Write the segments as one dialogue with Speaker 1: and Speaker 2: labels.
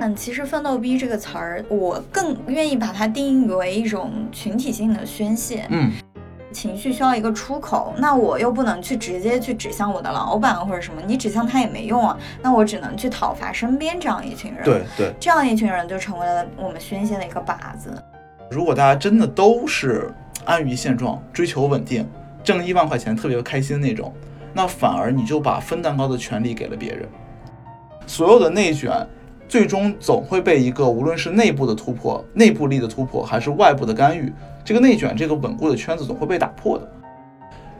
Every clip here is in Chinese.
Speaker 1: 嗯，其实“奋斗逼”这个词儿，我更愿意把它定义为一种群体性的宣泄。
Speaker 2: 嗯，
Speaker 1: 情绪需要一个出口，那我又不能去直接去指向我的老板或者什么，你指向他也没用啊。那我只能去讨伐身边这样一群人。
Speaker 2: 对对，
Speaker 1: 这样一群人就成为了我们宣泄的一个靶子。
Speaker 2: 如果大家真的都是安于现状，追求稳定，挣一万块钱特别开心那种，那反而你就把分蛋糕的权利给了别人。所有的内卷。最终总会被一个无论是内部的突破、内部力的突破，还是外部的干预，这个内卷、这个稳固的圈子总会被打破的。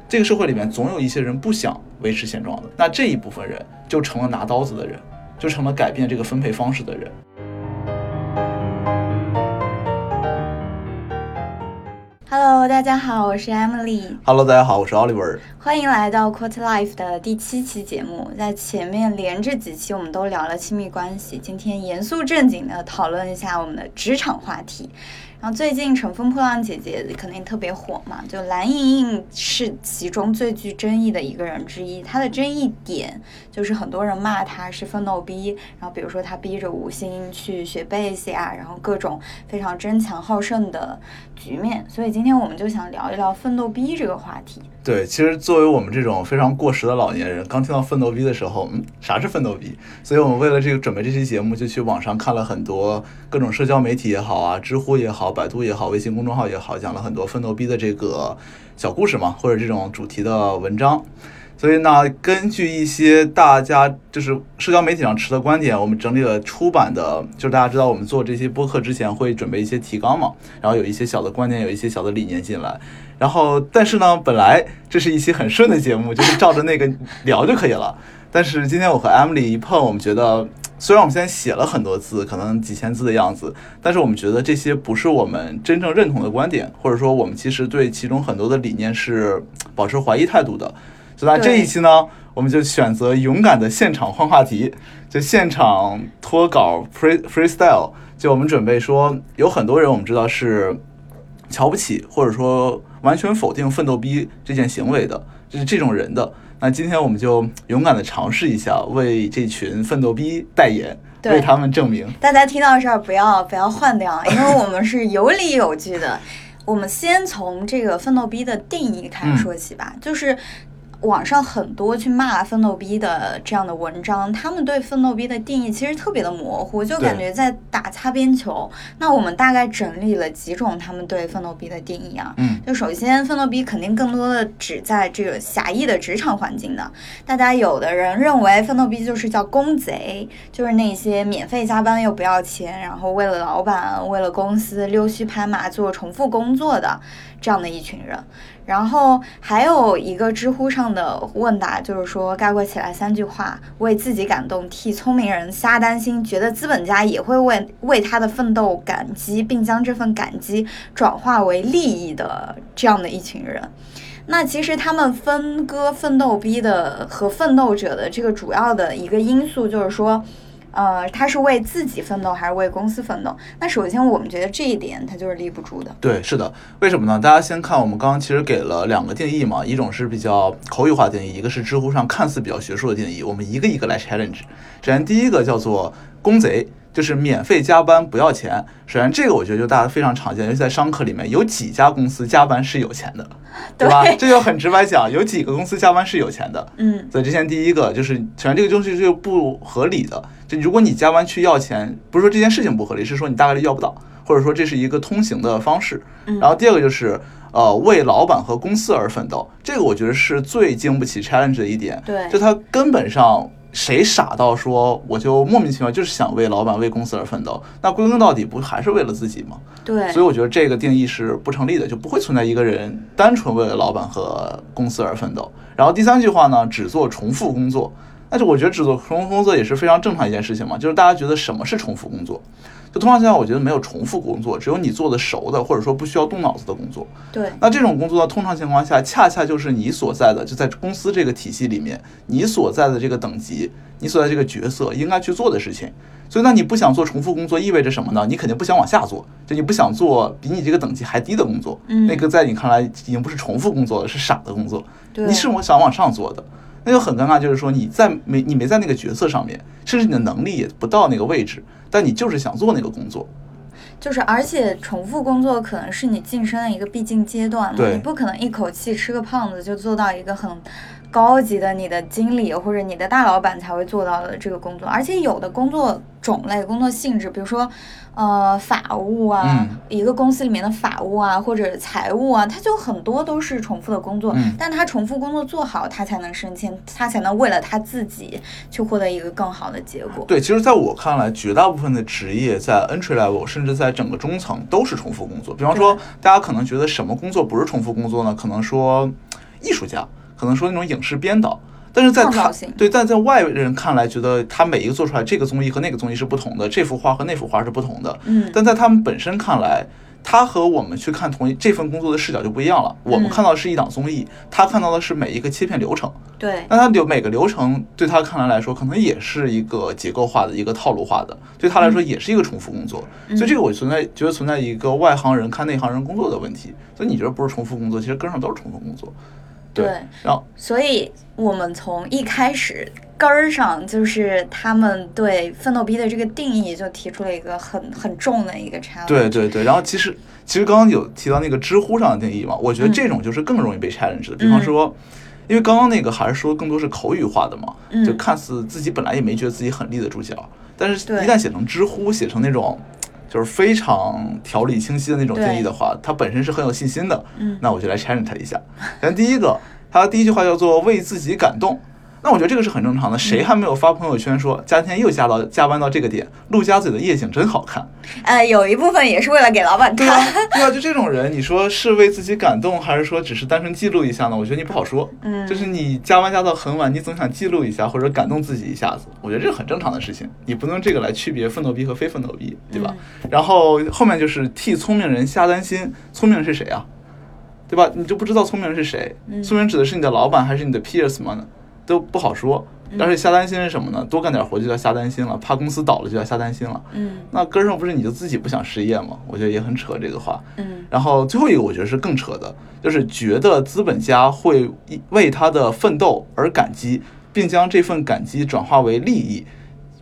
Speaker 2: 这个社会里面总有一些人不想维持现状的，那这一部分人就成了拿刀子的人，就成了改变这个分配方式的人。
Speaker 1: Hello，大家好，我是 Emily。
Speaker 2: Hello，大家好，我是 Oliver。
Speaker 1: 欢迎来到 Quote Life 的第七期节目。在前面连着几期，我们都聊了亲密关系，今天严肃正经的讨论一下我们的职场话题。然后最近《乘风破浪姐姐》肯定特别火嘛，就蓝盈莹是其中最具争议的一个人之一。她的争议点就是很多人骂她是奋斗逼，然后比如说她逼着吴昕去学贝斯呀，然后各种非常争强好胜的局面。所以今天我们就想聊一聊奋斗逼这个话题。
Speaker 2: 对，其实作为我们这种非常过时的老年人，刚听到奋斗逼的时候，嗯，啥是奋斗逼？所以我们为了这个准备这期节目，就去网上看了很多各种社交媒体也好啊，知乎也好，百度也好，微信公众号也好，讲了很多奋斗逼的这个小故事嘛，或者这种主题的文章。所以呢，根据一些大家就是社交媒体上持的观点，我们整理了出版的，就是大家知道我们做这些播客之前会准备一些提纲嘛，然后有一些小的观点，有一些小的理念进来。然后，但是呢，本来这是一期很顺的节目，就是照着那个聊就可以了。但是今天我和 Emily 一碰，我们觉得，虽然我们现在写了很多字，可能几千字的样子，但是我们觉得这些不是我们真正认同的观点，或者说我们其实对其中很多的理念是保持怀疑态度的。所以那这一期呢，我们就选择勇敢的现场换话题，就现场脱稿 free freestyle。就我们准备说，有很多人我们知道是瞧不起，或者说。完全否定奋斗逼这件行为的，就是这种人的。那今天我们就勇敢的尝试一下，为这群奋斗逼代言，为他们证明。
Speaker 1: 大家听到这儿不要不要换掉，因为我们是有理有据的。我们先从这个奋斗逼的定义开始说起吧，就是。网上很多去骂奋斗逼的这样的文章，他们对奋斗逼的定义其实特别的模糊，就感觉在打擦边球。那我们大概整理了几种他们对奋斗逼的定义啊，
Speaker 2: 嗯，
Speaker 1: 就首先奋斗逼肯定更多的指在这个狭义的职场环境的。大家有的人认为奋斗逼就是叫工贼，就是那些免费加班又不要钱，然后为了老板为了公司溜须拍马做重复工作的这样的一群人。然后还有一个知乎上的问答，就是说概括起来三句话：为自己感动，替聪明人瞎担心，觉得资本家也会为为他的奋斗感激，并将这份感激转化为利益的这样的一群人。那其实他们分割奋斗逼的和奋斗者的这个主要的一个因素，就是说。呃，他是为自己奋斗还是为公司奋斗？那首先我们觉得这一点他就是立不住的。
Speaker 2: 对，是的，为什么呢？大家先看我们刚刚其实给了两个定义嘛，一种是比较口语化定义，一个是知乎上看似比较学术的定义。我们一个一个来 challenge。首先第一个叫做公贼。就是免费加班不要钱。首先，这个我觉得就大家非常常见，尤其在商科里面，有几家公司加班是有钱的，对吧？这就很直白讲，有几个公司加班是有钱的。
Speaker 1: 嗯，
Speaker 2: 所以之前第一个就是，首先这个东西是不合理的。就如果你加班去要钱，不是说这件事情不合理，是说你大概率要不到，或者说这是一个通行的方式。然后第二个就是，呃，为老板和公司而奋斗，这个我觉得是最经不起 challenge 的一点。
Speaker 1: 对，
Speaker 2: 就它根本上。谁傻到说我就莫名其妙就是想为老板为公司而奋斗？那归根到底不还是为了自己吗？
Speaker 1: 对，
Speaker 2: 所以我觉得这个定义是不成立的，就不会存在一个人单纯为了老板和公司而奋斗。然后第三句话呢，只做重复工作，但是我觉得只做重复工作也是非常正常一件事情嘛，就是大家觉得什么是重复工作？就通常情况下，我觉得没有重复工作，只有你做的熟的，或者说不需要动脑子的工作。
Speaker 1: 对。
Speaker 2: 那这种工作呢，通常情况下，恰恰就是你所在的，就在公司这个体系里面，你所在的这个等级，你所在这个角色应该去做的事情。所以，那你不想做重复工作，意味着什么呢？你肯定不想往下做，就你不想做比你这个等级还低的工作。
Speaker 1: 嗯。
Speaker 2: 那个在你看来已经不是重复工作了，是傻的工作。
Speaker 1: 对。
Speaker 2: 你是我想往上做的。那就很尴尬，就是说你在没你没在那个角色上面，甚至你的能力也不到那个位置，但你就是想做那个工作。
Speaker 1: 就是，而且重复工作可能是你晋升的一个必经阶段嘛，你不可能一口气吃个胖子就做到一个很高级的你的经理或者你的大老板才会做到的这个工作，而且有的工作种类、工作性质，比如说呃法务啊，
Speaker 2: 嗯
Speaker 1: 一个公司里面的法务啊或者财务啊，他就很多都是重复的工作，
Speaker 2: 嗯
Speaker 1: 但他重复工作做好，他才能升迁，他才能为了他自己去获得一个更好的结果。
Speaker 2: 对，其实在我看来，绝大部分的职业在 entry level，甚至在整个中层都是重复工作。比方说，大家可能觉得什么工作不是重复工作呢？可能说艺术家，可能说那种影视编导。但是在他对，但在外人看来，觉得他每一个做出来，这个综艺和那个综艺是不同的，这幅画和那幅画是不同的。
Speaker 1: 嗯
Speaker 2: 但在他们本身看来，他和我们去看同一这份工作的视角就不一样了。我们
Speaker 1: 嗯
Speaker 2: 看到的是一档综艺，他看到的是每一个切片流程。
Speaker 1: 对，
Speaker 2: 那他流每个流程对他看来来说，可能也是一个结构化的、一个套路化的，对他来说也是一个重复工作。所以这个我存在觉得存在一个外行人看内行人工作的问题。所以你觉得不是重复工作，其实根上都是重复工作。
Speaker 1: 对
Speaker 2: 然后
Speaker 1: 所以我们从一开始根儿上，就是他们对奋斗逼的这个定义就提出了一个很很重的一个 challenge。
Speaker 2: 对对对，然后其实其实刚刚有提到那个知乎上的定义嘛，我觉得
Speaker 1: 嗯
Speaker 2: 这种就是更容易被 challenge 的。比方说，因为刚刚那个还是说更多是口语化的嘛，
Speaker 1: 嗯
Speaker 2: 就看似自己本来也没觉得自己很立得住脚，但是一旦写成知乎，写成那种。就是非常条理清晰的那种建议的话，他本身是很有信心的。
Speaker 1: 嗯
Speaker 2: 那我就来 challenge 他一下。咱第一个，他第一句话叫做“为自己感动”。那我觉得这个是很正常的，谁还没有发朋友圈说今天又加到加班到这个点，陆家嘴的夜景真好看？
Speaker 1: 呃，有一部分也是为了给老板
Speaker 2: 对啊
Speaker 1: 看。，
Speaker 2: 对啊，就这种人，你说是为自己感动，还是说只是单纯记录一下呢？我觉得你不好说。
Speaker 1: 嗯
Speaker 2: 就是你加班加到很晚，你总想记录一下或者感动自己一下子，我觉得这是很正常的事情。你不能这个来区别奋斗逼和非奋斗逼，对吧？然后后面就是替聪明人瞎担心，聪明人是谁啊？对吧？你就不知道聪明人是谁？
Speaker 1: 嗯
Speaker 2: 聪明人指的是你的老板还是你的 peers 吗？都不好说。但是瞎担心是什么呢？多干点活就叫瞎担心了，怕公司倒了就叫瞎担心了。
Speaker 1: 嗯
Speaker 2: 那根儿上不是你就自己不想失业吗？我觉得也很扯这个话。
Speaker 1: 嗯
Speaker 2: 然后最后一个我觉得是更扯的，就是觉得资本家会为他的奋斗而感激，并将这份感激转化为利益，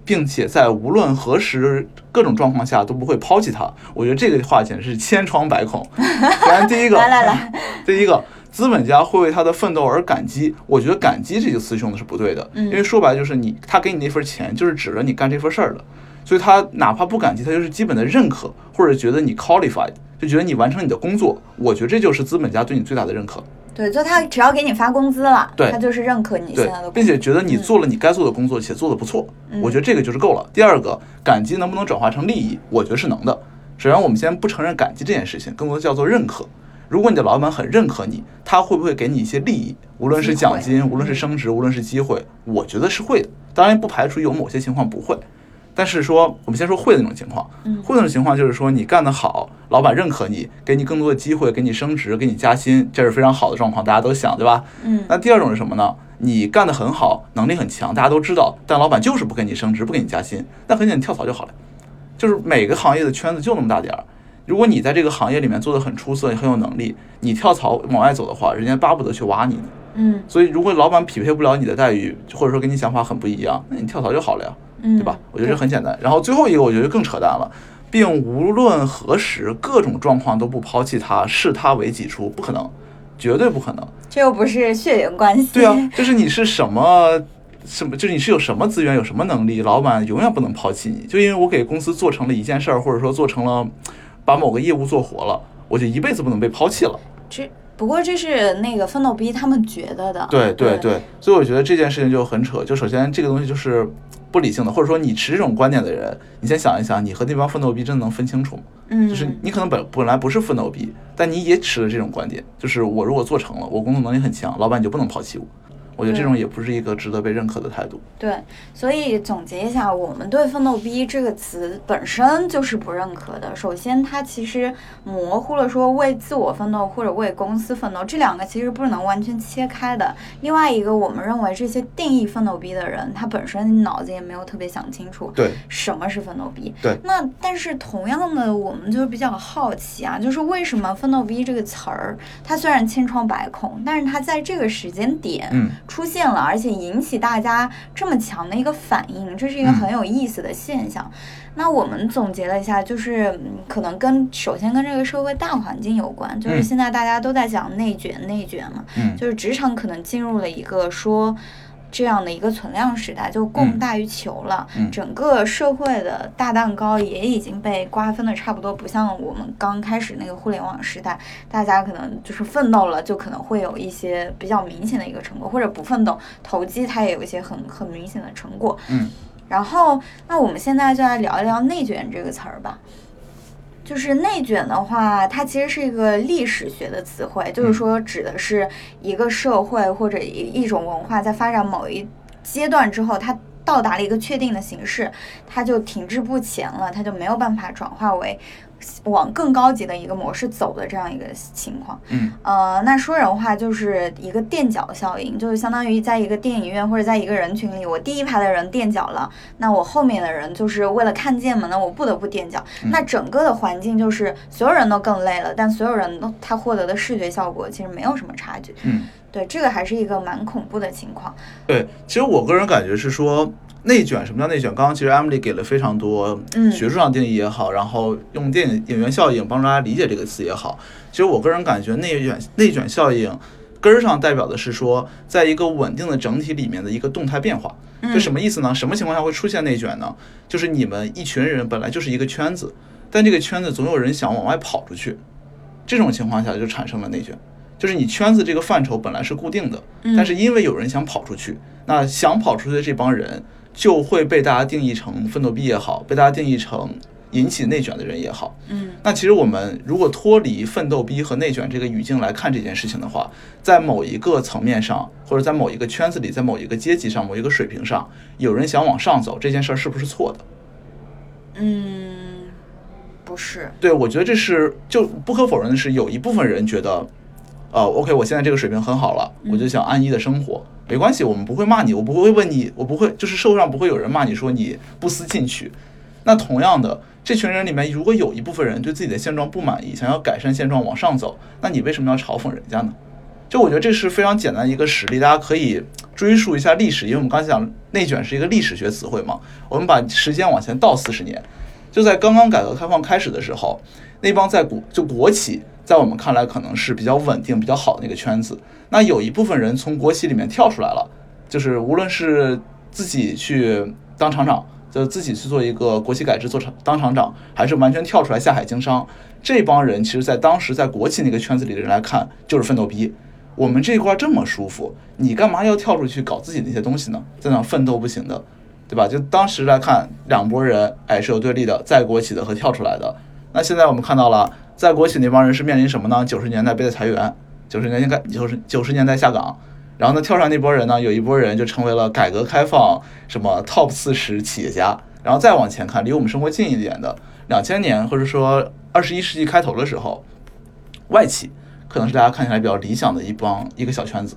Speaker 2: 并且在无论何时各种状况下都不会抛弃他。我觉得这个话简直是千疮百孔。首先第一个，
Speaker 1: 来来来，
Speaker 2: 第一个，资本家会为他的奋斗而感激。我觉得感激这个词用的是不对的，
Speaker 1: 嗯
Speaker 2: 因为说白了就是你他给你那份钱就是指着你干这份事儿的，所以他哪怕不感激，他就是基本的认可，或者觉得你 qualified，就觉得你完成你的工作。我觉得这就是资本家对你最大的认可，
Speaker 1: 对，就他只要给你发工资了，
Speaker 2: 对
Speaker 1: 他就是认可你现在的工，作，
Speaker 2: 并且觉得你做了你该做的工作且做得不错。
Speaker 1: 嗯
Speaker 2: 我觉得这个就是够了。第二个，感激能不能转化成利益？我觉得是能的。首先，我们先不承认感激这件事情，更多的叫做认可。如果你的老板很认可你，他会不会给你一些利益？无论是奖金，无论是升职，无论是机会，我觉得是会的。当然，不排除有某些情况不会。但是说，我们先说会的那种情况，
Speaker 1: 嗯
Speaker 2: 会的那种情况就是说你干得好，老板认可你，给你更多的机会，给你升职，给你加薪，这是非常好的状况，大家都想，对吧？
Speaker 1: 嗯
Speaker 2: 那第二种是什么呢？你干得很好，能力很强，大家都知道，但老板就是不给你升职，不给你加薪，那很简单，跳槽就好了。就是每个行业的圈子就那么大点儿。如果你在这个行业里面做的很出色，很有能力，你跳槽往外走的话，人家巴不得去挖你呢。
Speaker 1: 嗯
Speaker 2: 所以，如果老板匹配不了你的待遇，或者说跟你想法很不一样，那你跳槽就好了呀，
Speaker 1: 嗯，
Speaker 2: 对吧？我觉得这很简单。然后最后一个，我觉得更扯淡了，并无论何时各种状况都不抛弃他，视他为己出，不可能，绝对不可能。
Speaker 1: 这又不是血缘关系，
Speaker 2: 对啊，就是你是什么什么，就是你是有什么资源，有什么能力，老板永远不能抛弃你。就因为我给公司做成了一件事儿，或者说做成了把某个业务做活了，我就一辈子不能被抛弃了。
Speaker 1: 这不过这是那个奋斗逼他们觉得的，
Speaker 2: 对对
Speaker 1: 对
Speaker 2: 对，所以我觉得这件事情就很扯。就首先这个东西就是不理性的，或者说你持这种观点的人，你先想一想，你和那帮奋斗逼真的能分清楚吗？
Speaker 1: 嗯，
Speaker 2: 就是你可能本本来不是奋斗逼，但你也持了这种观点，就是我如果做成了，我工作能力很强，老板你就不能抛弃我。我觉得这种也不是一个值得被认可的态度。
Speaker 1: 对，所以总结一下，我们对“奋斗逼”这个词本身就是不认可的。首先，它其实模糊了说为自我奋斗或者为公司奋斗，这两个其实不能完全切开的。另外一个，我们认为这些定义奋斗逼的人，他本身脑子也没有特别想清楚
Speaker 2: 对，
Speaker 1: 什么是奋斗逼。
Speaker 2: 对
Speaker 1: 那但是同样的，我们就比较好奇啊，就是为什么“奋斗逼”这个词儿，它虽然千疮百孔，但是它在这个时间点，
Speaker 2: 嗯，
Speaker 1: 出现了，而且引起大家这么强的一个反应，这是一个很有意思的现象。那我们总结了一下，就是嗯可能跟首先跟这个社会大环境有关，就是
Speaker 2: 嗯
Speaker 1: 现在大家都在讲内卷，内卷嘛，
Speaker 2: 嗯
Speaker 1: 就是职场可能进入了一个说。这样的一个存量时代，就供
Speaker 2: 嗯
Speaker 1: 大于求了。
Speaker 2: 嗯
Speaker 1: 整个社会的大蛋糕也已经被瓜分的差不多，不像我们刚开始那个互联网时代，大家可能就是奋斗了，就可能会有一些比较明显的一个成果，或者不奋斗，投机它也有一些很很明显的成果。
Speaker 2: 嗯，
Speaker 1: 然后，那我们现在就来聊一聊“内卷”这个词儿吧。就是内卷的话，它其实是一个历史学的词汇，就是说指的是一个社会或者一一种文化在发展某一阶段之后，它到达了一个确定的形式，它就停滞不前了，它就没有办法转化为往更高级的一个模式走的这样一个情况。
Speaker 2: 嗯
Speaker 1: 呃，那说人话就是一个垫脚效应，就是相当于在一个电影院或者在一个人群里，我第一排的人垫脚了，那我后面的人就是为了看见嘛，那我不得不垫脚。
Speaker 2: 嗯
Speaker 1: 那整个的环境就是所有人都更累了，但所有人都他获得的视觉效果其实没有什么差距。
Speaker 2: 嗯。
Speaker 1: 对，这个还是一个蛮恐怖的情况。
Speaker 2: 对，其实我个人感觉是说，内卷什么叫内卷？刚刚其实 Emily 给了非常多
Speaker 1: 嗯
Speaker 2: 学术上定义也好，然后用电影演员效应帮助大家理解这个词也好，其实我个人感觉内卷内卷效应根儿上代表的是说，在一个稳定的整体里面的一个动态变化。这什么意思呢？什么情况下会出现内卷呢？就是你们一群人本来就是一个圈子，但这个圈子总有人想往外跑出去，这种情况下就产生了内卷。就是你圈子这个范畴本来是固定的，但是因为有人想跑出去，那想跑出去的这帮人就会被大家定义成奋斗逼也好，被大家定义成引起内卷的人也好。
Speaker 1: 嗯
Speaker 2: 那其实我们如果脱离奋斗逼和内卷这个语境来看这件事情的话，在某一个层面上，或者在某一个圈子里，在某一个阶级上、某一个水平上，有人想往上走，这件事儿是不是错的？
Speaker 1: 嗯，不是。
Speaker 2: 对，我觉得这是就不可否认的是，有一部分人觉得，呃，OK，我现在这个水平很好了，我就想安逸的生活，没关系，我们不会骂你，我不会问你，我不会，就是社会上不会有人骂你说你不思进取。那同样的，这群人里面如果有一部分人对自己的现状不满意，想要改善现状往上走，那你为什么要嘲讽人家呢？就我觉得这是非常简单的一个实例，大家可以追溯一下历史，因为我们刚才讲内卷是一个历史学词汇嘛，我们把时间往前倒四十年，就在刚刚改革开放开始的时候，那帮在国就国企，在我们看来可能是比较稳定、比较好的那个圈子，那有一部分人从国企里面跳出来了，就是无论是自己去当厂长，就自己去做一个国企改制做厂当厂长，还是完全跳出来下海经商，这帮人其实，在当时在国企那个圈子里的人来看，就是奋斗逼。我们这一块这么舒服，你干嘛要跳出去搞自己那些东西呢？在那奋斗不行的，对吧？就当时来看，两拨人哎是有对立的，在国企的和跳出来的。那现在我们看到了，在国企那帮人是面临什么呢？九十年代被裁员，九十年代九十九十年代下岗，然后呢跳上那波人呢，有一波人就成为了改革开放什么 top 四十企业家。然后再往前看，离我们生活近一点的，两千年或者说二十一世纪开头的时候，外企可能是大家看起来比较理想的一帮一个小圈子，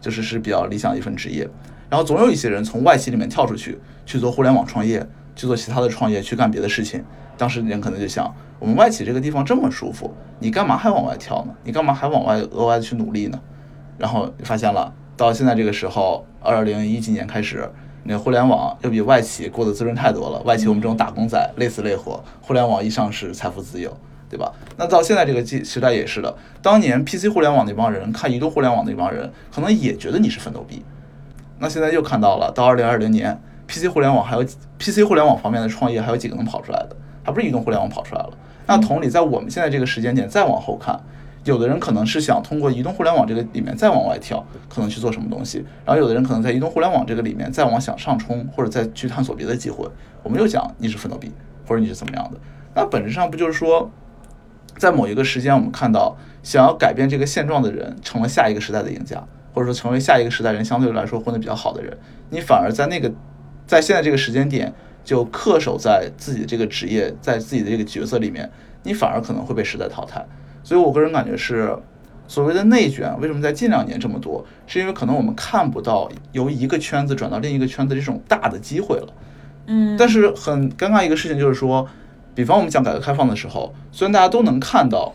Speaker 2: 就是是比较理想的一份职业。然后总有一些人从外企里面跳出去，去做互联网创业，去做其他的创业，去干别的事情。当时人可能就想，我们外企这个地方这么舒服，你干嘛还往外跳呢？你干嘛还往外额外去努力呢？然后发现了，到现在这个时候，二零一几年开始，那互联网又比外企过得滋润太多了。外企我们这种打工仔累死累活，互联网一上市，财富自由。对吧？那到现在这个季时代也是的。当年 PC 互联网那帮人看移动互联网那帮人，可能也觉得你是奋斗逼。那现在又看到了，到二零二零年，PC 互联网还有 PC 互联网方面的创业还有几个能跑出来的，还不是移动互联网跑出来了。那同理，在我们现在这个时间点再往后看，有的人可能是想通过移动互联网这个里面再往外跳，可能去做什么东西；然后有的人可能在移动互联网这个里面再往想上冲，或者再去探索别的机会。我们又讲你是奋斗逼，或者你是怎么样的？那本质上不就是说？在某一个时间，我们看到想要改变这个现状的人成了下一个时代的赢家，或者说成为下一个时代人相对来说混得比较好的人。你反而在那个在现在这个时间点就恪守在自己的这个职业，在自己的这个角色里面，你反而可能会被时代淘汰。所以我个人感觉是，所谓的内卷为什么在近两年这么多，是因为可能我们看不到由一个圈子转到另一个圈子这种大的机会了。
Speaker 1: 嗯，
Speaker 2: 但是很尴尬一个事情就是说。比方我们讲改革开放的时候，虽然大家都能看到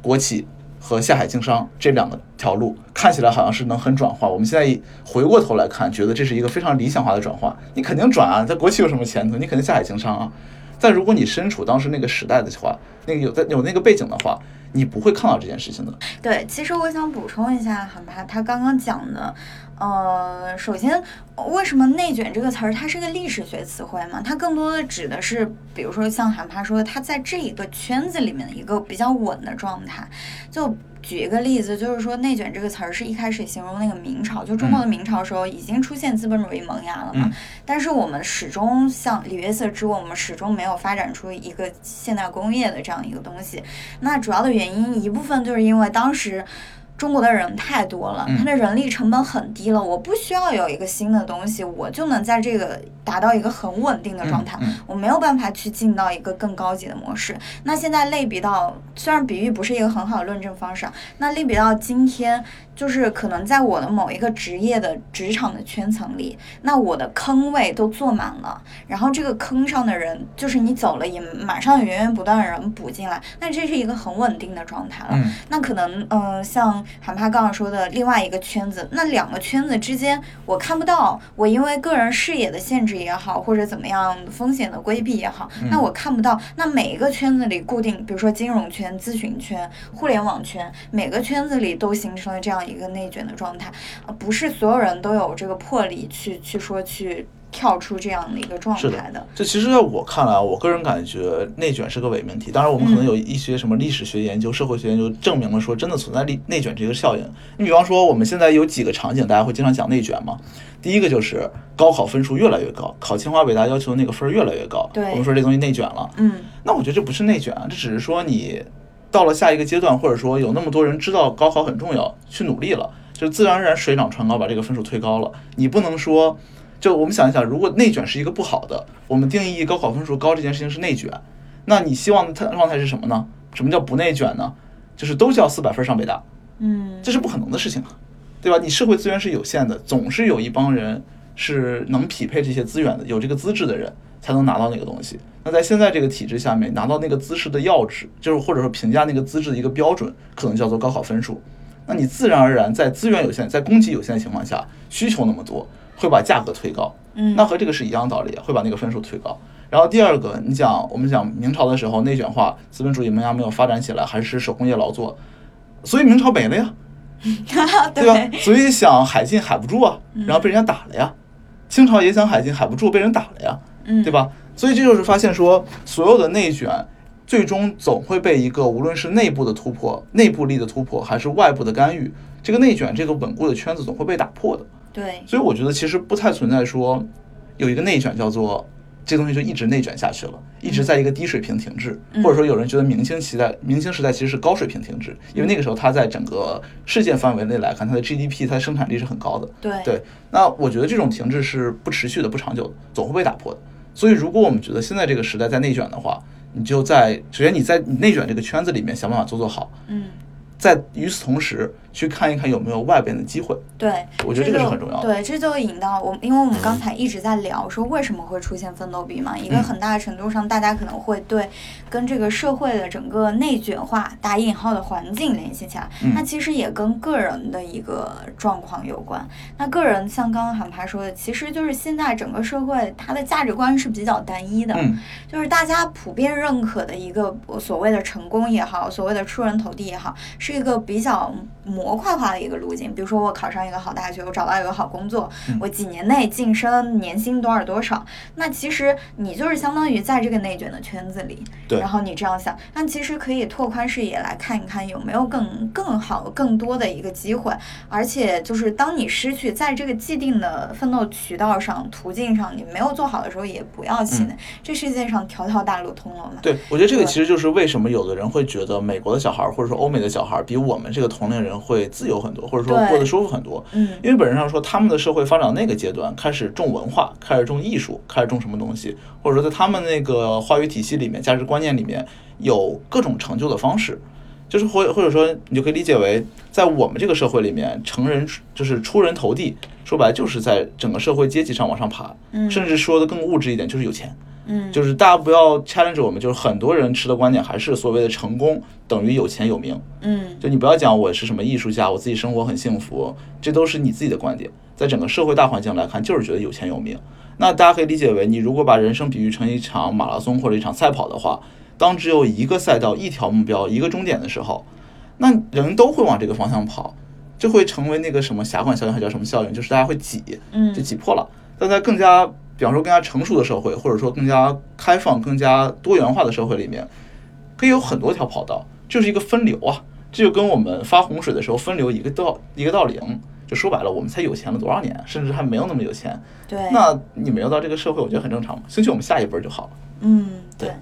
Speaker 2: 国企和下海经商这两个条路，看起来好像是能很转化。我们现在回过头来看，觉得这是一个非常理想化的转化。你肯定转啊，在国企有什么前途？你肯定下海经商啊。但如果你身处当时那个时代的话，那个有在有那个背景的话，你不会看到这件事情的。
Speaker 1: 对，其实我想补充一下，很怕他刚刚讲的，呃，首先，为什么“内卷”这个词儿它是个历史学词汇嘛？它更多的指的是，比如说像韩帕说，他在这一个圈子里面的一个比较稳的状态，就。举一个例子，就是说“内卷”这个词儿是一开始形容那个明朝，就中国的明朝时候已经出现资本主义萌芽了嘛。但是我们始终像李约瑟之问，我们始终没有发展出一个现代工业的这样一个东西。那主要的原因一部分就是因为当时。中国的人太多了，它的人力成本很低了，我不需要有一个新的东西，我就能在这个达到一个很稳定的状态，我没有办法去进到一个更高级的模式。那现在类比到，虽然比喻不是一个很好的论证方式，那类比到今天。就是可能在我的某一个职业的职场的圈层里，那我的坑位都坐满了，然后这个坑上的人，就是你走了也马上源源不断的人补进来，那这是一个很稳定的状态了。那可能，嗯，像韩帕刚刚说的另外一个圈子，那两个圈子之间我看不到，我因为个人视野的限制也好，或者怎么样风险的规避也好，那我看不到。那每一个圈子里固定，比如说金融圈、咨询圈、互联网圈，每个圈子里都形成了这样。一个内卷的状态，呃，不是所有人都有这个魄力去去说去跳出这样的一个状态
Speaker 2: 的。这其实在我看来，我个人感觉内卷是个伪命题。当然，我们可能有一些什么历史学研究、社会学研究证明了说真的存在内内卷这个效应。你比方说，我们现在有几个场景，大家会经常讲内卷嘛？第一个就是高考分数越来越高，考清华北大要求的那个分儿越来越高。
Speaker 1: 对，
Speaker 2: 我们说这东西内卷了。
Speaker 1: 嗯，
Speaker 2: 那我觉得这不是内卷啊，这只是说你。到了下一个阶段，或者说有那么多人知道高考很重要，去努力了，就自然而然水涨船高，把这个分数推高了。你不能说，就我们想一想，如果内卷是一个不好的，我们定义高考分数高这件事情是内卷，那你希望它状态是什么呢？什么叫不内卷呢？就是都叫四百分上北大，
Speaker 1: 嗯，
Speaker 2: 这是不可能的事情啊，对吧？你社会资源是有限的，总是有一帮人是能匹配这些资源的，有这个资质的人。才能拿到那个东西。那在现在这个体制下面，拿到那个资质的要旨，就是或者说评价那个资质的一个标准，可能叫做高考分数。那你自然而然在资源有限、在供给有限的情况下，需求那么多，会把价格推高。
Speaker 1: 嗯，
Speaker 2: 那和这个是一样道理，会把那个分数推高。然后第二个，你讲我们讲明朝的时候内卷化，资本主义萌芽没有发展起来，还是手工业劳作，所以明朝没了呀，对吧？所以想海禁海不住啊，然后被人家打了呀。清朝也想海禁海不住，被人打了呀。对吧？所以这就是发现说，所有的内卷，最终总会被一个无论是内部的突破、内部力的突破，还是外部的干预，这个内卷这个稳固的圈子总会被打破的。
Speaker 1: 对。
Speaker 2: 所以我觉得其实不太存在说有一个内卷叫做这东西就一直内卷下去了，一直在一个低水平停滞，或者说有人觉得明星时代明星时代其实是高水平停滞，因为那个时候它在整个世界范围内来看，它的 GDP 它的生产力是很高的。
Speaker 1: 对。
Speaker 2: 对。那我觉得这种停滞是不持续的、不长久的，总会被打破的。所以，如果我们觉得现在这个时代在内卷的话，你就在首先你在你内卷这个圈子里面想办法做做好，
Speaker 1: 嗯。
Speaker 2: 在与此同时，去看一看有没有外边的机会。
Speaker 1: 对，
Speaker 2: 我觉得这个是很重要的。
Speaker 1: 对，这就引到我，因为我们刚才一直在聊说为什么会出现奋斗币嘛，一个很大的程度上，大家可能会对跟这个社会的整个内卷化打引号的环境联系起来。那其实也跟个人的一个状况有关。那个人像刚刚韩爬说的，其实就是现在整个社会它的价值观是比较单一的，就是大家普遍认可的一个所谓的成功也好，所谓的出人头地也好。是一个比较模块化的一个路径，比如说我考上一个好大学，我找到一个好工作，我几年内晋升，年薪多少多少，那其实你就是相当于在这个内卷的圈子里，然后你这样想，但其实可以拓宽视野来看一看有没有更更好、更多的一个机会，而且就是当你失去在这个既定的奋斗渠道上、途径上你没有做好的时候，也不要气馁，这世界上条条大路通罗马。
Speaker 2: 对，我觉得这个其实就是为什么有的人会觉得美国的小孩或者说欧美的小孩。比我们这个同龄人会自由很多，或者说过得舒服很多。
Speaker 1: 嗯，
Speaker 2: 因为本质上说，他们的社会发展到那个阶段，开始重文化，开始重艺术，开始重什么东西，或者说在他们那个话语体系里面、价值观念里面有各种成就的方式，就是或或者说你就可以理解为，在我们这个社会里面，成人就是出人头地，说白了就是在整个社会阶级上往上爬，甚至说的更物质一点，就是有钱。
Speaker 1: 嗯，
Speaker 2: 就是大家不要 challenge 我们，就是很多人持的观点还是所谓的成功等于有钱有名。
Speaker 1: 嗯
Speaker 2: 就你不要讲我是什么艺术家，我自己生活很幸福，这都是你自己的观点。在整个社会大环境来看，就是觉得有钱有名。那大家可以理解为，你如果把人生比喻成一场马拉松或者一场赛跑的话，当只有一个赛道、一条目标、一个终点的时候，那人都会往这个方向跑，就会成为那个什么狭管效应，还叫什么效应？就是大家会挤，
Speaker 1: 嗯
Speaker 2: 就挤破了。但在更加，比方说更加成熟的社会，或者说更加开放、更加多元化的社会里面，可以有很多条跑道，就是一个分流啊。这就跟我们发洪水的时候分流一个道一个道理。嗯就说白了，我们才有钱了多少年，甚至还没有那么有钱。
Speaker 1: 对，
Speaker 2: 那你没有到这个社会，我觉得很正常嘛。兴许我们下一辈儿就好了。
Speaker 1: 嗯，
Speaker 2: 对
Speaker 1: 对。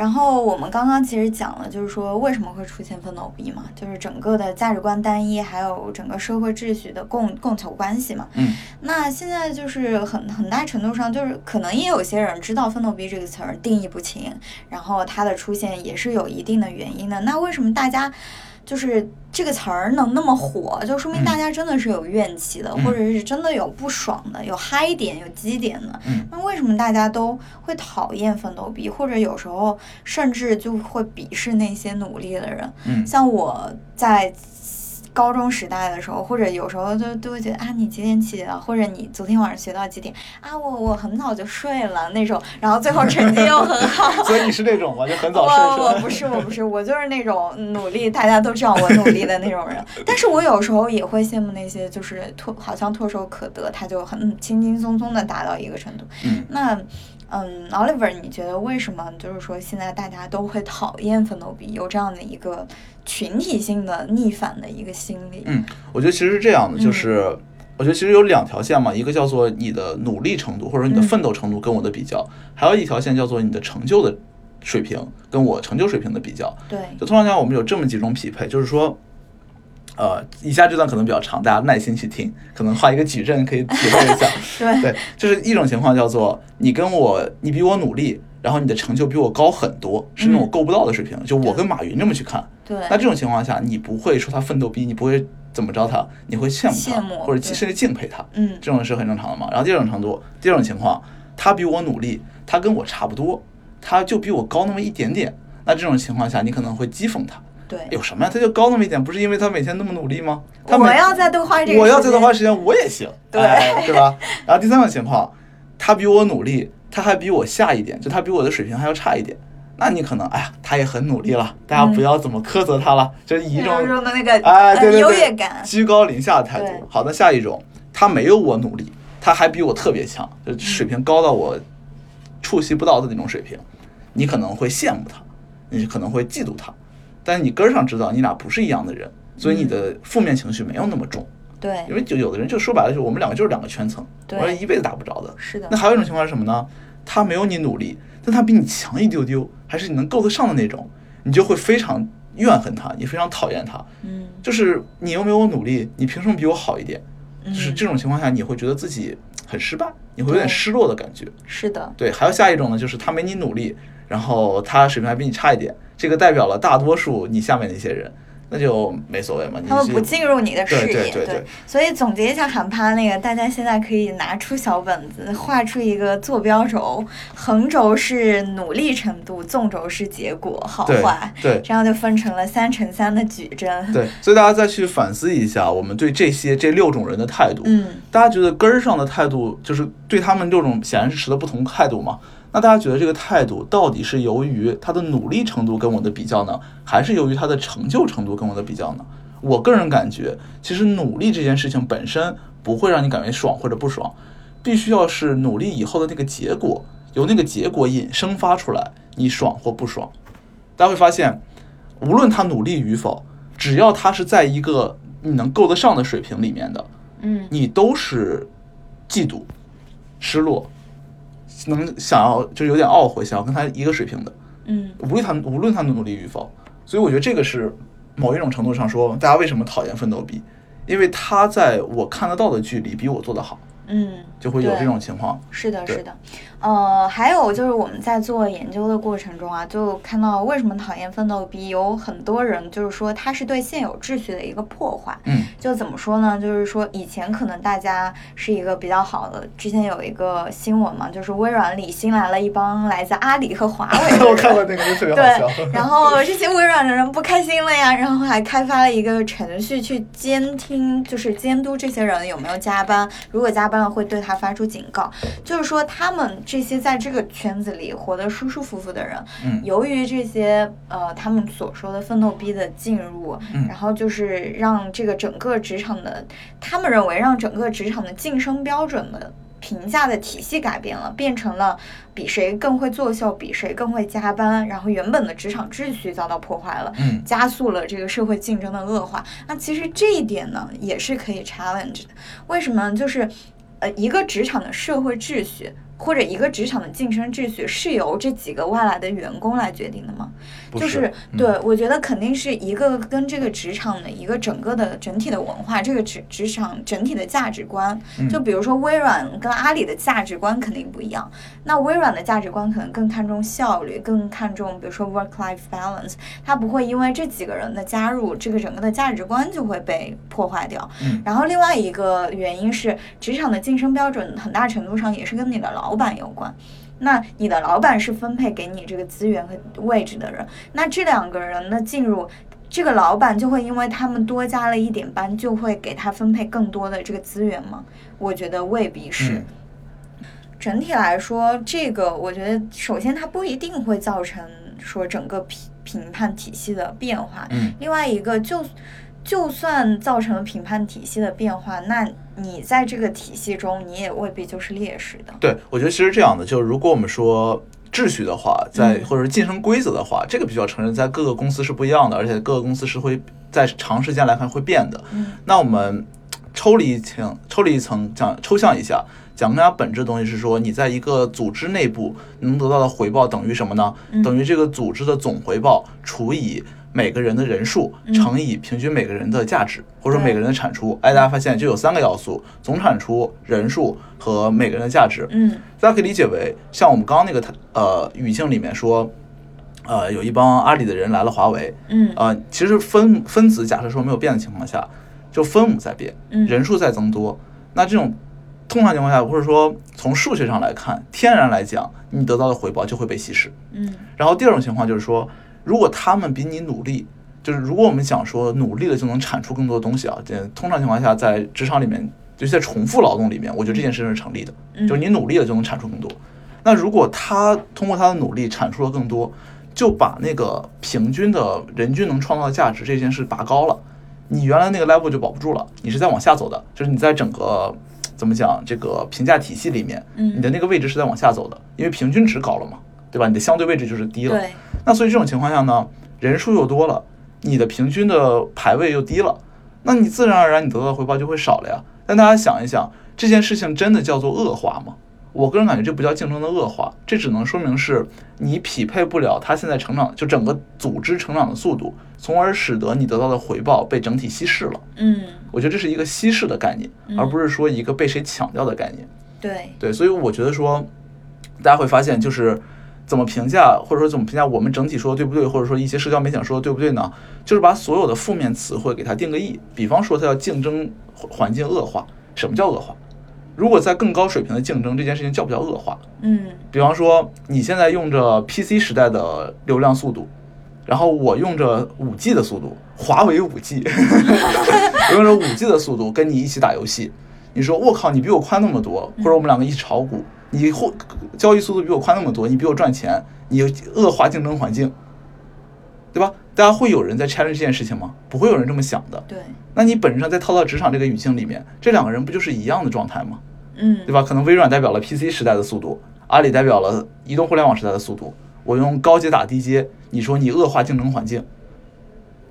Speaker 1: 然后我们刚刚其实讲了，就是说为什么会出现奋斗币嘛，就是整个的价值观单一，还有整个社会秩序的供供求关系嘛。
Speaker 2: 嗯，
Speaker 1: 那现在就是很很大程度上，就是可能也有些人知道“奋斗逼”这个词儿定义不清，然后它的出现也是有一定的原因的。那为什么大家就是这个词儿能那么火？就说明
Speaker 2: 嗯
Speaker 1: 大家真的是有怨气的，
Speaker 2: 嗯
Speaker 1: 或者是真的有不爽的，有嗨点，有基点的。
Speaker 2: 嗯
Speaker 1: 那为什么大家都会讨厌奋斗逼，或者有时候甚至就会鄙视那些努力的人？
Speaker 2: 嗯
Speaker 1: 像我在高中时代的时候，或者有时候就都会觉得啊，你几点起的，或者你昨天晚上学到几点啊？我我很早就睡了那种，然后最后成绩又很好。
Speaker 2: 所以你是那种吗？就很早睡
Speaker 1: 我？我不是我不是我就是那种努力，大家都知道我努力的那种人。但是我有时候也会羡慕那些就是唾好像唾手可得，他就很轻轻松松的达到一个程度。
Speaker 2: 嗯
Speaker 1: 那嗯，Oliver，你觉得为什么就是说现在大家都会讨厌奋斗比，有这样的一个群体性的逆反的一个心理？
Speaker 2: 嗯，我觉得其实是这样的，
Speaker 1: 嗯
Speaker 2: 就是、我觉得其实有两条线嘛，一个叫做你的努力程度或者你的
Speaker 1: 嗯
Speaker 2: 奋斗程度跟我的比较，还有一条线叫做你的成就的水平跟我成就水平的比较。
Speaker 1: 对，
Speaker 2: 就通常讲，我们有这么几种匹配，就是说。呃，以下这段可能比较长，大家耐心去听，可能画一个矩阵可以体会一下。
Speaker 1: 对，
Speaker 2: 对，就是一种情况叫做你跟我，你比我努力，然后你的成就比我高很多，是那种
Speaker 1: 嗯
Speaker 2: 够不到的水平。就我跟马云这么去看，
Speaker 1: 对，
Speaker 2: 那这种情况下，你不会说他奋斗逼，你不会怎么着他，你会羡慕他，
Speaker 1: 慕
Speaker 2: 或者甚至敬佩他，
Speaker 1: 嗯，
Speaker 2: 这种是很正常的嘛。然后第二种程度，第二种情况，他比我努力，他跟我差不多，他就比我高那么一点点。那这种情况下，你可能会讥讽他，
Speaker 1: 对，
Speaker 2: 有什么呀？他就高那么一点，不是因为他每天那么努力吗？
Speaker 1: 我要再多花这个，
Speaker 2: 我要再多花时间，我也行，
Speaker 1: 对
Speaker 2: 哎对吧？然后第三种情况，他比我努力，他还比我下一点，就他比我的水平还要差一点。那你可能，哎呀，他也很努力了，大家不要怎么苛责他了，就是以一种
Speaker 1: 嗯说的那个
Speaker 2: 哎，
Speaker 1: 优
Speaker 2: 对对，
Speaker 1: 越感，
Speaker 2: 居高临下的态度。好的，下一种，他没有我努力，他还比我特别强，就水平高到我触及不到的那种水平，你可能会羡慕他，你可能会嫉妒他，但是你根儿上知道你俩不是一样的人，所以你的负面情绪没有那么重。
Speaker 1: 对
Speaker 2: 因，为就有的人就说白了，就是我们两个就是两个圈层，
Speaker 1: 对
Speaker 2: 我一辈子打不着的。
Speaker 1: 是的
Speaker 2: 那，还有一种情况是什么呢？他没有你努力，但他比你强一丢丢，还是你能够得上的那种，你就会非常怨恨他，你非常讨厌他。
Speaker 1: 嗯，
Speaker 2: 就是你又没有我努力，你凭什么比我好一点？就是
Speaker 1: 嗯
Speaker 2: 这种情况下，你会觉得自己很失败，你会有点失落的感觉。
Speaker 1: 是的，
Speaker 2: 对，还有下一种呢，就是他没你努力，然后他水平还比你差一点，这个代表了大多数你下面那些人，那就没所谓嘛。
Speaker 1: 他们不进入你的视
Speaker 2: 对
Speaker 1: 野，
Speaker 2: 对对对
Speaker 1: 所以总结一下喊趴那个，大家现在可以拿出小本子，画出一个坐标轴，横轴是努力程度，纵轴是结果好
Speaker 2: 对
Speaker 1: 坏，
Speaker 2: 对
Speaker 1: 这样就分成了三乘三的矩阵。
Speaker 2: 对，所以大家再去反思一下，我们对这些这六种人的态度。
Speaker 1: 嗯，
Speaker 2: 大家觉得根儿上的态度，就是对他们六种显然是持的不同态度嘛？那大家觉得这个态度到底是由于他的努力程度跟我的比较呢，还是由于他的成就程度跟我的比较呢？我个人感觉，其实努力这件事情本身不会让你感觉爽或者不爽，必须要是努力以后的那个结果，由那个结果引生发出来，你爽或不爽。大家会发现，无论他努力与否，只要他是在一个你能够得上的水平里面的，
Speaker 1: 嗯，
Speaker 2: 你都是嫉妒、失落，能想要就有点懊悔，想要跟他一个水平的，
Speaker 1: 嗯，
Speaker 2: 无论他无论他努力与否。所以我觉得这个是某一种程度上说，大家为什么讨厌奋斗比，因为他在我看得到的距离比我做得好。
Speaker 1: 嗯，
Speaker 2: 就会有这种情况。
Speaker 1: 是的，是的，呃，还有就是我们在做研究的过程中啊，就看到为什么讨厌奋斗逼，有很多人就是说他是对现有秩序的一个破坏。
Speaker 2: 嗯，
Speaker 1: 就怎么说呢？就是说以前可能大家是一个比较好的，之前有一个新闻嘛，就是微软里新来了一帮来自阿里和华为的。
Speaker 2: 我看过那个，就特别好笑。
Speaker 1: 对，然后这些微软的人不开心了呀，然后还开发了一个程序去监听，就是监督这些人有没有加班，如果加班了会对他发出警告。就是说，他们这些在这个圈子里活得舒舒服服的人，
Speaker 2: 嗯
Speaker 1: 由于这些呃他们所说的奋斗逼的进入，
Speaker 2: 嗯
Speaker 1: 然后就是让这个整个职场的，他们认为让整个职场的晋升标准的。评价的体系改变了，变成了比谁更会作秀，比谁更会加班，然后原本的职场秩序遭到破坏了，
Speaker 2: 嗯
Speaker 1: 加速了这个社会竞争的恶化。那其实这一点呢，也是可以 challenge 的。为什么？就是呃，一个职场的社会秩序。或者一个职场的晋升秩序是由这几个外来的员工来决定的吗？
Speaker 2: 不
Speaker 1: 就是
Speaker 2: 嗯
Speaker 1: 对，我觉得肯定是一个跟这个职场的一个整个的整体的文化，这个职职场整体的价值观。
Speaker 2: 嗯
Speaker 1: 就比如说微软跟阿里的价值观肯定不一样，那微软的价值观可能更看重效率，更看重比如说 work-life balance，它不会因为这几个人的加入，这个整个的价值观就会被破坏掉。
Speaker 2: 嗯
Speaker 1: 然后另外一个原因是，职场的晋升标准很大程度上也是跟你的老板有关。那你的老板是分配给你这个资源和位置的人，那这两个人的进入，这个老板就会因为他们多加了一点班，就会给他分配更多的这个资源吗？我觉得未必是。
Speaker 2: 嗯
Speaker 1: 整体来说，这个我觉得首先它不一定会造成说整个评评判体系的变化，
Speaker 2: 嗯
Speaker 1: 另外一个就就算造成了评判体系的变化，那你在这个体系中，你也未必就是劣势的。
Speaker 2: 对，我觉得其实这样的，就是如果我们说秩序的话，在
Speaker 1: 嗯
Speaker 2: 或者是晋升规则的话，这个必须要承认，在各个公司是不一样的，而且各个公司是会在长时间来看会变的。
Speaker 1: 嗯
Speaker 2: 那我们抽离一层，抽离一层讲抽象一下，讲更加本质的东西是说，你在一个组织内部能得到的回报等于什么呢？
Speaker 1: 嗯
Speaker 2: 等于这个组织的总回报除以每个人的人数
Speaker 1: 嗯
Speaker 2: 乘以平均每个人的价值，或者说每个人的产出。哎，大家发现就有三个要素：总产出、人数和每个人的价值。
Speaker 1: 嗯
Speaker 2: 大家可以理解为，像我们刚刚那个呃语境里面说，呃，有一帮阿里的人来了华为，
Speaker 1: 嗯
Speaker 2: 呃，其实分分子假设说没有变的情况下，就分母在变，
Speaker 1: 嗯
Speaker 2: 人数在增多，那这种通常情况下，或者说从数学上来看，天然来讲，你得到的回报就会被稀释。
Speaker 1: 嗯
Speaker 2: 然后第二种情况就是说，如果他们比你努力，就是如果我们想说努力了就能产出更多的东西啊，这通常情况下在职场里面，就是在重复劳动里面，我觉得这件事情是成立的，
Speaker 1: 嗯。
Speaker 2: 就是你努力了就能产出更多。那如果他通过他的努力产出了更多，就把那个平均的人均能创造的价值这件事拔高了，你原来那个 level 就保不住了，你是在往下走的，就是你在整个怎么讲这个评价体系里面，
Speaker 1: 嗯。
Speaker 2: 你的那个位置是在往下走的，因为平均值高了嘛，对吧？你的相对位置就是低了。
Speaker 1: 对，
Speaker 2: 那所以这种情况下呢，人数又多了，你的平均的排位又低了，那你自然而然你得到的回报就会少了呀。但大家想一想，这件事情真的叫做恶化吗？我个人感觉这不叫竞争的恶化，这只能说明是你匹配不了它现在成长，就整个组织成长的速度，从而使得你得到的回报被整体稀释了。
Speaker 1: 嗯
Speaker 2: 我觉得这是一个稀释的概念，而不是说一个被谁抢掉的概念。
Speaker 1: 对，
Speaker 2: 对，所以我觉得说，大家会发现就是怎么评价，或者说怎么评价我们整体说的对不对，或者说一些社交媒体上说的对不对呢？就是把所有的负面词汇给它定个义，比方说它叫竞争环境恶化，什么叫恶化？如果在更高水平的竞争，这件事情叫不叫恶化？
Speaker 1: 嗯
Speaker 2: 比方说你现在用着 PC 时代的流量速度。然后我用着五 G 的速度，华为五 G，我 用着五 G 的速度跟你一起打游戏，你说我靠，你比我快那么多，或者我们两个一起炒股，你后交易速度比我快那么多，你比我赚钱，你恶化竞争环境，对吧？大家会有人在 challenge 这件事情吗？不会有人这么想的。
Speaker 1: 对，
Speaker 2: 那你本质上再套到职场这个语境里面，这两个人不就是一样的状态吗？
Speaker 1: 嗯
Speaker 2: 对吧？可能微软代表了 PC 时代的速度，阿里代表了移动互联网时代的速度。我用高阶打低阶，你说你恶化竞争环境，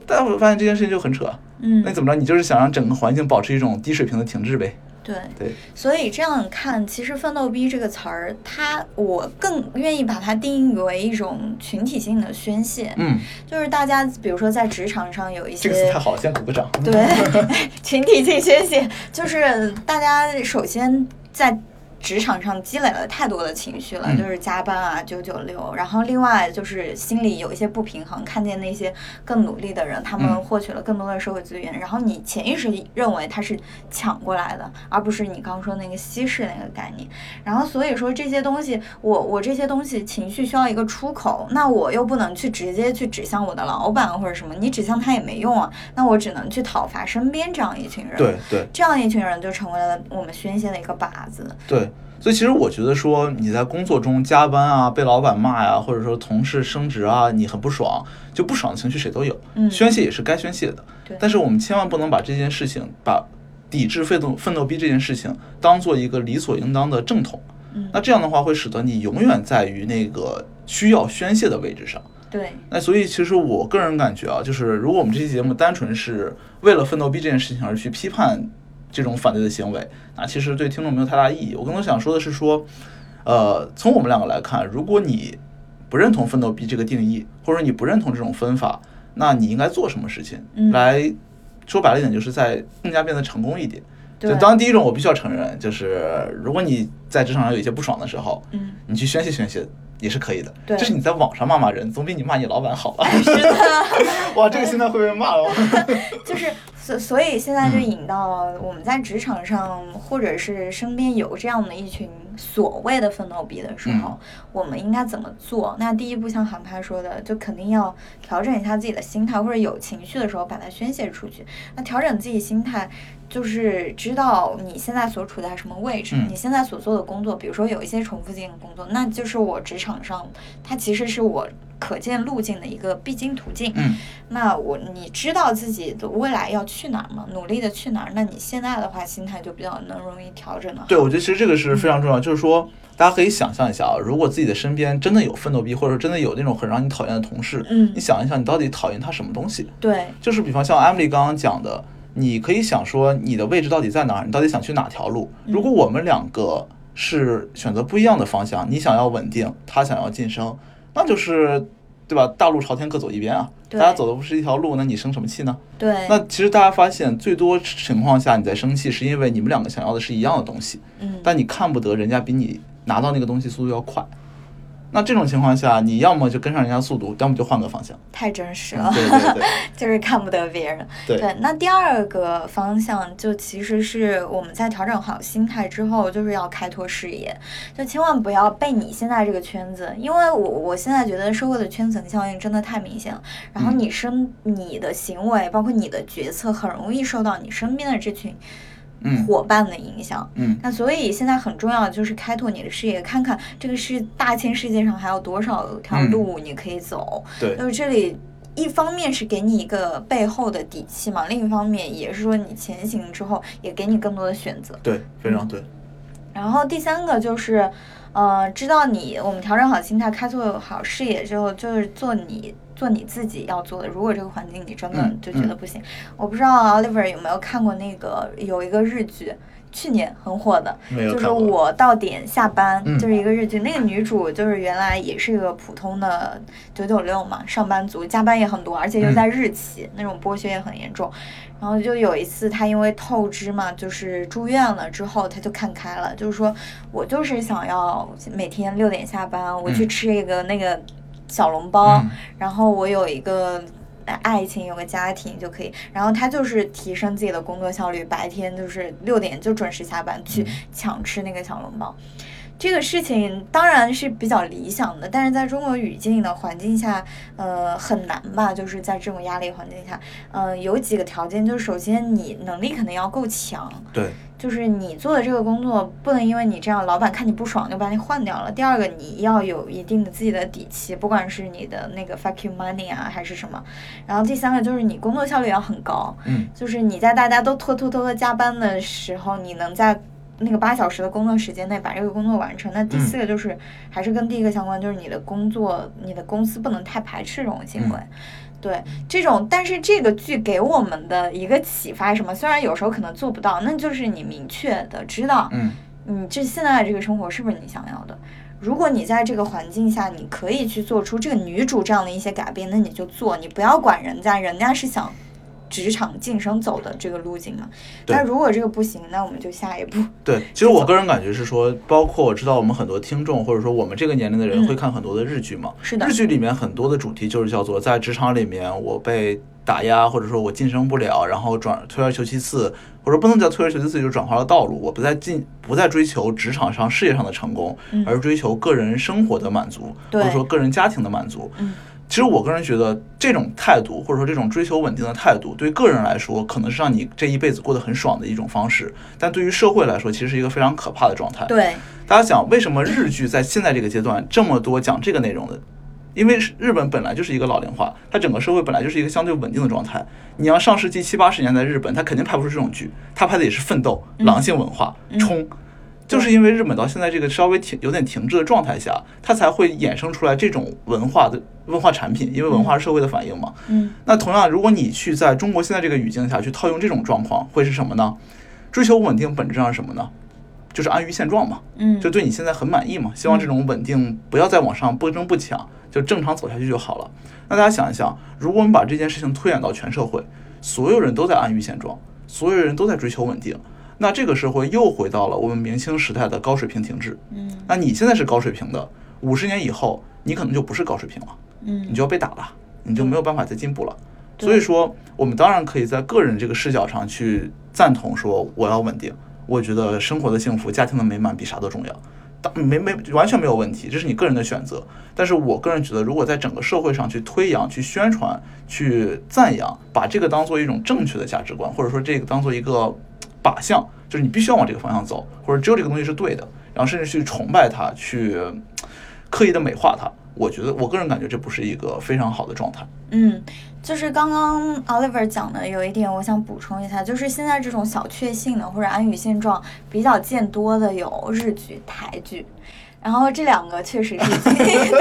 Speaker 2: 大家会发现这件事情就很扯。
Speaker 1: 嗯
Speaker 2: 那怎么着？你就是想让整个环境保持一种低水平的停滞呗？
Speaker 1: 对。
Speaker 2: 对，
Speaker 1: 所以这样看，其实“奋斗逼”这个词儿，它我更愿意把它定义为一种群体性的宣泄，
Speaker 2: 嗯，
Speaker 1: 就是大家比如说在职场上有一些
Speaker 2: 这个词太好了，先鼓个掌。
Speaker 1: 对 群体性宣泄，就是大家首先在。职场上积累了太多的情绪了，
Speaker 2: 嗯
Speaker 1: 就是加班啊、九九六，然后另外就是心里有一些不平衡，看见那些更努力的人，他们
Speaker 2: 嗯
Speaker 1: 获取了更多的社会资源，然后你潜意识里认为他是抢过来的，而不是你刚刚说那个稀释那个概念。然后所以说这些东西，我我这些东西情绪需要一个出口，那我又不能去直接去指向我的老板或者什么，你指向他也没用啊，那我只能去讨伐身边这样一群人。
Speaker 2: 对对
Speaker 1: 这样一群人就成为了我们宣泄的一个靶子。
Speaker 2: 对，所以其实我觉得说你在工作中加班啊，被老板骂呀、或者说同事升职啊，你很不爽，就不爽的情绪谁都有，
Speaker 1: 嗯
Speaker 2: 宣泄也是该宣泄的
Speaker 1: 对。
Speaker 2: 但是我们千万不能把这件事情，把抵制奋斗奋斗逼这件事情当做一个理所应当的正统。
Speaker 1: 嗯
Speaker 2: 那这样的话会使得你永远在于那个需要宣泄的位置上。
Speaker 1: 对，
Speaker 2: 那所以其实我个人感觉啊，就是如果我们这期节目单纯是为了奋斗逼这件事情而去批判这种反对的行为，那其实对听众没有太大意义。我更多想说的是说，呃，从我们两个来看，如果你不认同奋斗币这个定义，或者你不认同这种分法，那你应该做什么事情
Speaker 1: 嗯
Speaker 2: 来说白了一点，就是在更加变得成功一点。
Speaker 1: 对
Speaker 2: 就当然第一种，我必须要承认，就是如果你在职场上有一些不爽的时候，
Speaker 1: 嗯，
Speaker 2: 你去宣泄宣泄也是可以的。
Speaker 1: 对
Speaker 2: 就是你在网上骂骂人，总比你骂你老板好吧？
Speaker 1: 是的。
Speaker 2: 哇，这个现在会被骂哦。
Speaker 1: 就是所所以现在就引到我们在职场上，或者是身边有这样的一群所谓的奋斗逼的时候，我们应该怎么做？那第一步，像韩派说的，就肯定要调整一下自己的心态，或者有情绪的时候把它宣泄出去。那调整自己心态，就是知道你现在所处在什么位置，
Speaker 2: 嗯
Speaker 1: 你现在所做的工作，比如说有一些重复性的工作，那就是我职场上它其实是我可见路径的一个必经途径。
Speaker 2: 嗯
Speaker 1: 那我你知道自己的未来要去哪儿吗？努力的去哪儿？那你现在的话，心态就比较能容易调整了。
Speaker 2: 对，我觉得其实这个是非常重要，就是说大家可以想象一下啊，如果自己的身边真的有奋斗逼，或者说真的有那种很让你讨厌的同事，
Speaker 1: 嗯
Speaker 2: 你想一想，你到底讨厌他什么东西？
Speaker 1: 对，
Speaker 2: 就是比方像 Emily 刚刚讲的，你可以想说你的位置到底在哪儿，你到底想去哪条路？如果我们两个是选择不一样的方向，你想要稳定，他想要晋升，那就是对吧？大路朝天各走一边啊，大家走的不是一条路，那你生什么气呢？
Speaker 1: 对，
Speaker 2: 那其实大家发现，最多情况下你在生气，是因为你们两个想要的是一样的东西，
Speaker 1: 嗯，
Speaker 2: 但你看不得人家比你拿到那个东西速度要快。那这种情况下，你要么就跟上人家速度，要么就换个方向。
Speaker 1: 太真实了，
Speaker 2: 对对对。
Speaker 1: 就是看不得别人。
Speaker 2: 对。
Speaker 1: 那第二个方向就其实是我们在调整好心态之后，就是要开拓视野，就千万不要被你现在这个圈子，因为我我现在觉得社会的圈层效应真的太明显了，然后
Speaker 2: 嗯。
Speaker 1: 你身你的行为，包括你的决策，很容易受到你身边的这群
Speaker 2: 嗯
Speaker 1: 伙伴的影响。
Speaker 2: 嗯
Speaker 1: 那所以现在很重要的就是开拓你的视野，看看这个是大千世界上还有多少条
Speaker 2: 嗯
Speaker 1: 路你可以走。
Speaker 2: 对
Speaker 1: 就是这里一方面是给你一个背后的底气嘛，另一方面也是说你前行之后也给你更多的选择。
Speaker 2: 对，非常对。
Speaker 1: 然后第三个就是，呃，知道你我们调整好心态，开拓好视野之后，就是做你做你自己要做的。如果这个环境你真的
Speaker 2: 嗯
Speaker 1: 就觉得不行，我不知道 Oliver 有没有看过那个有一个日剧。去年很火的，就是我到点下班，
Speaker 2: 嗯
Speaker 1: 就是一个日剧。那个女主就是原来也是一个普通的九九六嘛，上班族，加班也很多，而且又在日企，那种剥削也很严重。然后就有一次，她因为透支嘛，就是住院了之后，她就看开了，就是说我就是想要每天六点下班，我去
Speaker 2: 嗯
Speaker 1: 吃一个那个小笼包，
Speaker 2: 嗯
Speaker 1: 然后我有一个呃爱情，有个家庭就可以。然后他就是提升自己的工作效率，白天就是六点就准时下班去
Speaker 2: 嗯
Speaker 1: 抢吃那个小笼包。这个事情当然是比较理想的，但是在中国语境的环境下，呃，很难吧？就是在这种压力环境下，呃，有几个条件，就是首先你能力肯定要够强，
Speaker 2: 对，
Speaker 1: 就是你做的这个工作不能因为你这样老板看你不爽就把你换掉了。第二个，你要有一定的自己的底气，不管是你的那个 fuck you money 啊还是什么。然后第三个就是你工作效率要很高，
Speaker 2: 嗯
Speaker 1: 就是你在大家都拖拖拖拖加班的时候，你能在那个八小时的工作时间内把这个工作完成。那第四个就是、还是跟第一个相关，就是你的工作，你的公司不能太排斥这种行为。对这种，但是这个剧给我们的一个启发是什么？虽然有时候可能做不到，那就是你明确的知道，
Speaker 2: 嗯
Speaker 1: 你这现在的这个生活是不是你想要的？如果你在这个环境下，你可以去做出这个女主这样的一些改变，那你就做，你不要管人家，人家是想职场晋升走的这个路径嘛。
Speaker 2: 对
Speaker 1: 那如果这个不行，那我们就下一步。
Speaker 2: 对，其实我个人感觉是说，包括我知道我们很多听众，或者说我们这个年龄的人
Speaker 1: 嗯
Speaker 2: 会看很多的日剧嘛。
Speaker 1: 是的
Speaker 2: 日剧里面很多的主题就是叫做在职场里面我被打压，或者说我晋升不了，然后转退而求其次，或者不能叫退而求其次，就是转化了道路，我不再进不再追求职场上事业上的成功，
Speaker 1: 嗯
Speaker 2: 而追求个人生活的满足，或者说个人家庭的满足。
Speaker 1: 嗯
Speaker 2: 其实我个人觉得，这种态度或者说这种追求稳定的态度，对个人来说可能是让你这一辈子过得很爽的一种方式，但对于社会来说，其实是一个非常可怕的状态。
Speaker 1: 对，
Speaker 2: 大家想，为什么日剧在现在这个阶段这么多讲这个内容的？因为日本本来就是一个老龄化，它整个社会本来就是一个相对稳定的状态。你要上世纪七八十年代日本，它肯定拍不出这种剧，它拍的也是奋斗、狼性文化、冲。就是因为日本到现在这个稍微停有点停滞的状态下，它才会衍生出来这种文化的文化产品，因为文化是社会的反应嘛。
Speaker 1: 嗯
Speaker 2: 那同样，如果你去在中国现在这个语境下去套用这种状况，会是什么呢？追求稳定本质上是什么呢？就是安于现状嘛。
Speaker 1: 嗯，
Speaker 2: 就对你现在很满意嘛，希望这种稳定不要再往上不争不抢，就正常走下去就好了。那大家想一想，如果我们把这件事情推演到全社会，所有人都在安于现状，所有人都在追求稳定，那这个社会又回到了我们明清时代的高水平停滞。
Speaker 1: 嗯
Speaker 2: 那你现在是高水平的，五十年以后你可能就不是高水平了，嗯你
Speaker 1: 嗯
Speaker 2: 就要被打了，你就没有办法再进步了。所以说，我们当然可以在个人这个视角上去赞同说我要稳定，我觉得生活的幸福、家庭的美满比啥都重要。当没没完全没有问题，这是你个人的选择。但是我个人觉得，如果在整个社会上去推扬、去宣传、去赞扬，把这个当做一种正确的价值观，或者说这个当做一个靶向，就是你必须要往这个方向走，或者只有这个东西是对的，然后甚至去崇拜它，去刻意的美化它。我觉得，我个人感觉这不是一个非常好的状态。
Speaker 1: 嗯，就是刚刚 Oliver 讲的有一点，我想补充一下，就是现在这种小确幸的或者安于现状比较见多的有日剧、台剧。然后这两个确实是金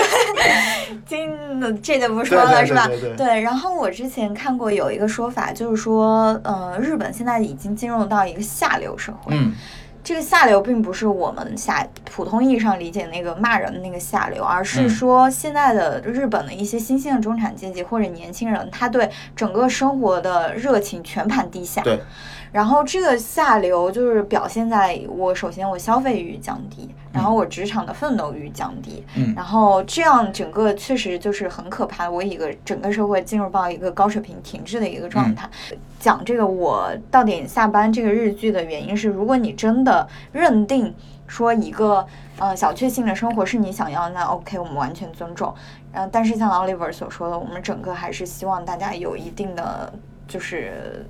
Speaker 1: 金的，这就不说了，是吧？
Speaker 2: 对
Speaker 1: 然后我之前看过有一个说法，就是说，呃，日本现在已经进入到一个下流社会。
Speaker 2: 嗯，
Speaker 1: 这个下流并不是我们下普通意义上理解那个骂人的那个下流，而是说现在的日本的一些新兴的中产阶级或者年轻人，他对整个生活的热情全盘低下。
Speaker 2: 对。
Speaker 1: 然后这个下流就是表现在我首先我消费欲降低，然后我职场的奋斗欲降低，
Speaker 2: 嗯
Speaker 1: 然后这样整个确实就是很可怕。我一个整个社会进入到一个高水平停滞的一个状态。讲这个我到点下班这个日剧的原因是，如果你真的认定说一个呃小确幸的生活是你想要，那 OK，我们完全尊重。嗯、但是像 Oliver 所说的，我们整个还是希望大家有一定的就是。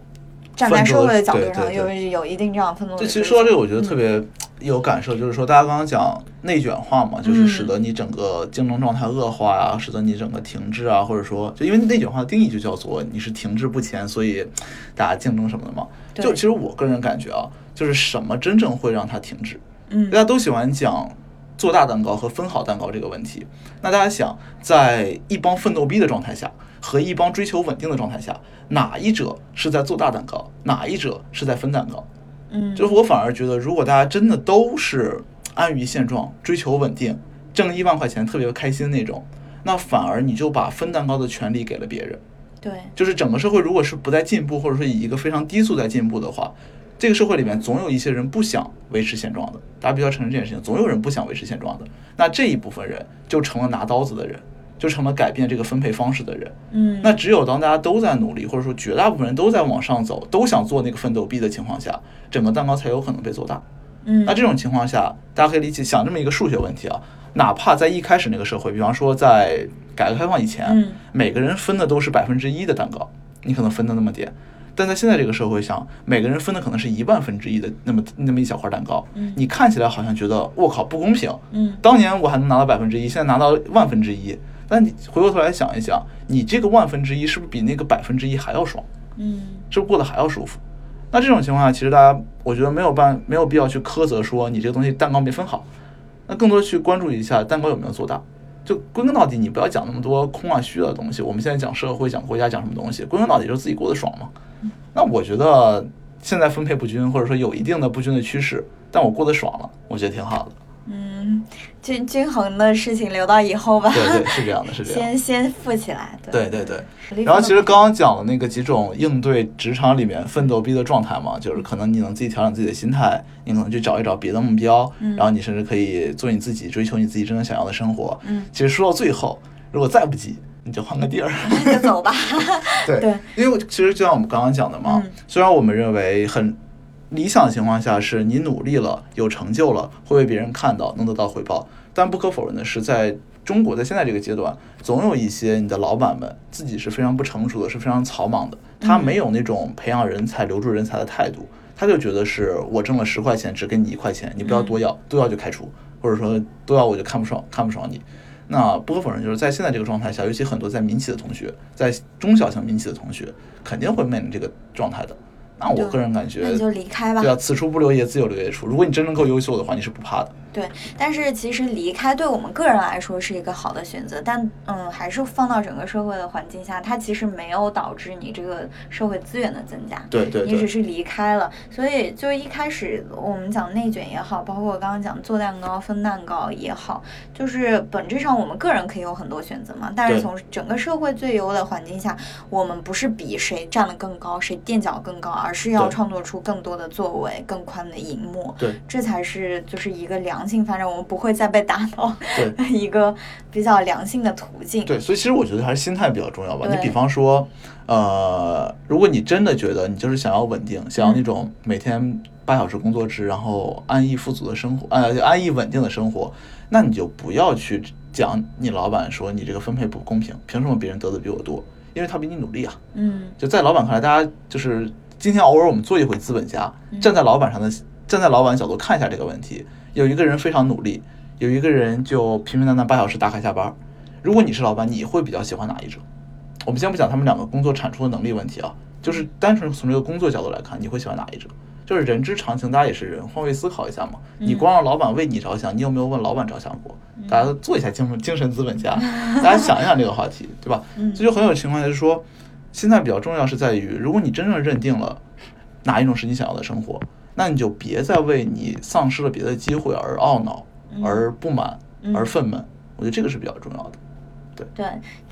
Speaker 1: 站在社会的角度
Speaker 2: 对
Speaker 1: 上，
Speaker 2: 对对
Speaker 1: 有有一定这样奋斗的
Speaker 2: 这。其实说到这个，我觉得特别有感受，就是说大家刚刚讲内卷化嘛，就是使得你整个竞争状态恶化啊、使得你整个停滞啊，或者说，就因为内卷化的定义就叫做你是停滞不前，所以大家竞争什么的嘛。就其实我个人感觉啊，就是什么真正会让它停滞？
Speaker 1: 嗯
Speaker 2: 大家都喜欢讲做大蛋糕和分好蛋糕这个问题。那大家想，在一帮奋斗逼的状态下和一帮追求稳定的状态下，哪一者是在做大蛋糕，哪一者是在分蛋糕？
Speaker 1: 嗯，
Speaker 2: 就是我反而觉得，如果大家真的都是安于现状、追求稳定、挣一万块钱特别开心那种，那反而你就把分蛋糕的权利给了别人。
Speaker 1: 对，
Speaker 2: 就是整个社会如果是不在进步，或者说以一个非常低速在进步的话，这个社会里面总有一些人不想维持现状的，大家必须要承认这件事情，总有人不想维持现状的。那这一部分人就成了拿刀子的人，就成了改变这个分配方式的人。
Speaker 1: 嗯，
Speaker 2: 那只有当大家都在努力，或者说绝大部分人都在往上走，都想做那个奋斗币的情况下，整个蛋糕才有可能被做大。
Speaker 1: 嗯，
Speaker 2: 那这种情况下，大家可以理解想这么一个数学问题啊，哪怕在一开始那个社会，比方说在改革开放以前，
Speaker 1: 嗯
Speaker 2: 每个人分的都是百分之一的蛋糕，你可能分的那么点，但在现在这个社会上，每个人分的可能是一万分之一的那么那么一小块蛋糕，
Speaker 1: 嗯。
Speaker 2: 你看起来好像觉得我靠不公平，
Speaker 1: 嗯。
Speaker 2: 当年我还能拿到百分之一，现在拿到万分之一，但你回过头来想一想，你这个万分之一是不是比那个百分之一还要爽？
Speaker 1: 嗯
Speaker 2: 是不是过得还要舒服？那这种情况下，其实大家我觉得没有办没有必要去苛责说你这个东西蛋糕没分好，那更多去关注一下蛋糕有没有做大。就归根到底，你不要讲那么多空啊虚的东西。我们现在讲社会、讲国家、讲什么东西，归根到底就是自己过得爽嘛。那我觉得现在分配不均，或者说有一定的不均的趋势，但我过得爽了，我觉得挺好的。
Speaker 1: 嗯，均均衡的事情留到以后吧。
Speaker 2: 对对，是这样的，是这样。
Speaker 1: 先先富起来。
Speaker 2: 对对对。然后其实刚刚讲的那个几种应对职场里面奋斗逼的状态嘛，就是可能你能自己调整自己的心态，你可能去找一找别的目标，然后你甚至可以做你自己，追求你自己真正想要的生活。
Speaker 1: 嗯。
Speaker 2: 其实说到最后，如果再不济，你就换个地儿。
Speaker 1: 就走吧。
Speaker 2: 对
Speaker 1: 对。
Speaker 2: 因为其实就像我们刚刚讲的嘛，虽然我们认为很。理想的情况下是你努力了，有成就了，会被别人看到，能得到回报。但不可否认的是，在中国，在现在这个阶段，总有一些你的老板们自己是非常不成熟的，是非常草莽的。他没有那种培养人才、留住人才的态度，他就觉得是我挣了十块钱，只给你一块钱，你不要多要，多要就开除，或者说多要我就看不爽，看不爽你。那不可否认，就是在现在这个状态下，尤其很多在民企的同学，在中小型民企的同学，肯定会面临这个状态的。那我个人感觉，
Speaker 1: 那你就离开吧。
Speaker 2: 对啊，此处不留爷，自有留爷处。如果你真正够优秀的话，你是不怕的。
Speaker 1: 对，但是其实离开对我们个人来说是一个好的选择，但嗯，还是放到整个社会的环境下，它其实没有导致你这个社会资源的增加。
Speaker 2: 对对。
Speaker 1: 你只是离开了，所以就一开始我们讲内卷也好，包括我刚刚讲做蛋糕分蛋糕也好，就是本质上我们个人可以有很多选择嘛。但是从整个社会最优的环境下，我们不是比谁站得更高，谁垫脚更高，而是要创作出更多的作为，更宽的荧幕。
Speaker 2: 对。
Speaker 1: 这才是就是一个良性发展，我们不会再被打倒。
Speaker 2: 对。
Speaker 1: 一个比较良性的途径。
Speaker 2: 对，所以其实我觉得还是心态比较重要吧。你比方说，呃，如果你真的觉得你就是想要稳定，想要那种每天八小时工作制，然后安逸富足的生活，呃，安逸稳定的生活，那你就不要去讲你老板说你这个分配不公平，凭什么别人得的比我多？因为他比你努力啊。
Speaker 1: 嗯。
Speaker 2: 就在老板看来，大家就是今天偶尔我们做一回资本家，站在老板上的。站在老板角度看一下这个问题，有一个人非常努力，有一个人就平平淡淡八小时打卡下班。如果你是老板，你会比较喜欢哪一种？我们先不讲他们两个工作产出的能力问题啊，就是单纯从这个工作角度来看，你会喜欢哪一种？就是人之常情，大家也是人，换位思考一下嘛。你光让老板为你着想，你有没有问老板着想过？大家做一下精精神资本家，大家想一想这个话题，对吧？这就很有情况，就是说，现在比较重要是在于，如果你真正认定了哪一种是你想要的生活。那你就别再为你丧失了别的机会而懊恼、而不满、而愤懑。我觉得这个是比较重要的。对
Speaker 1: 对，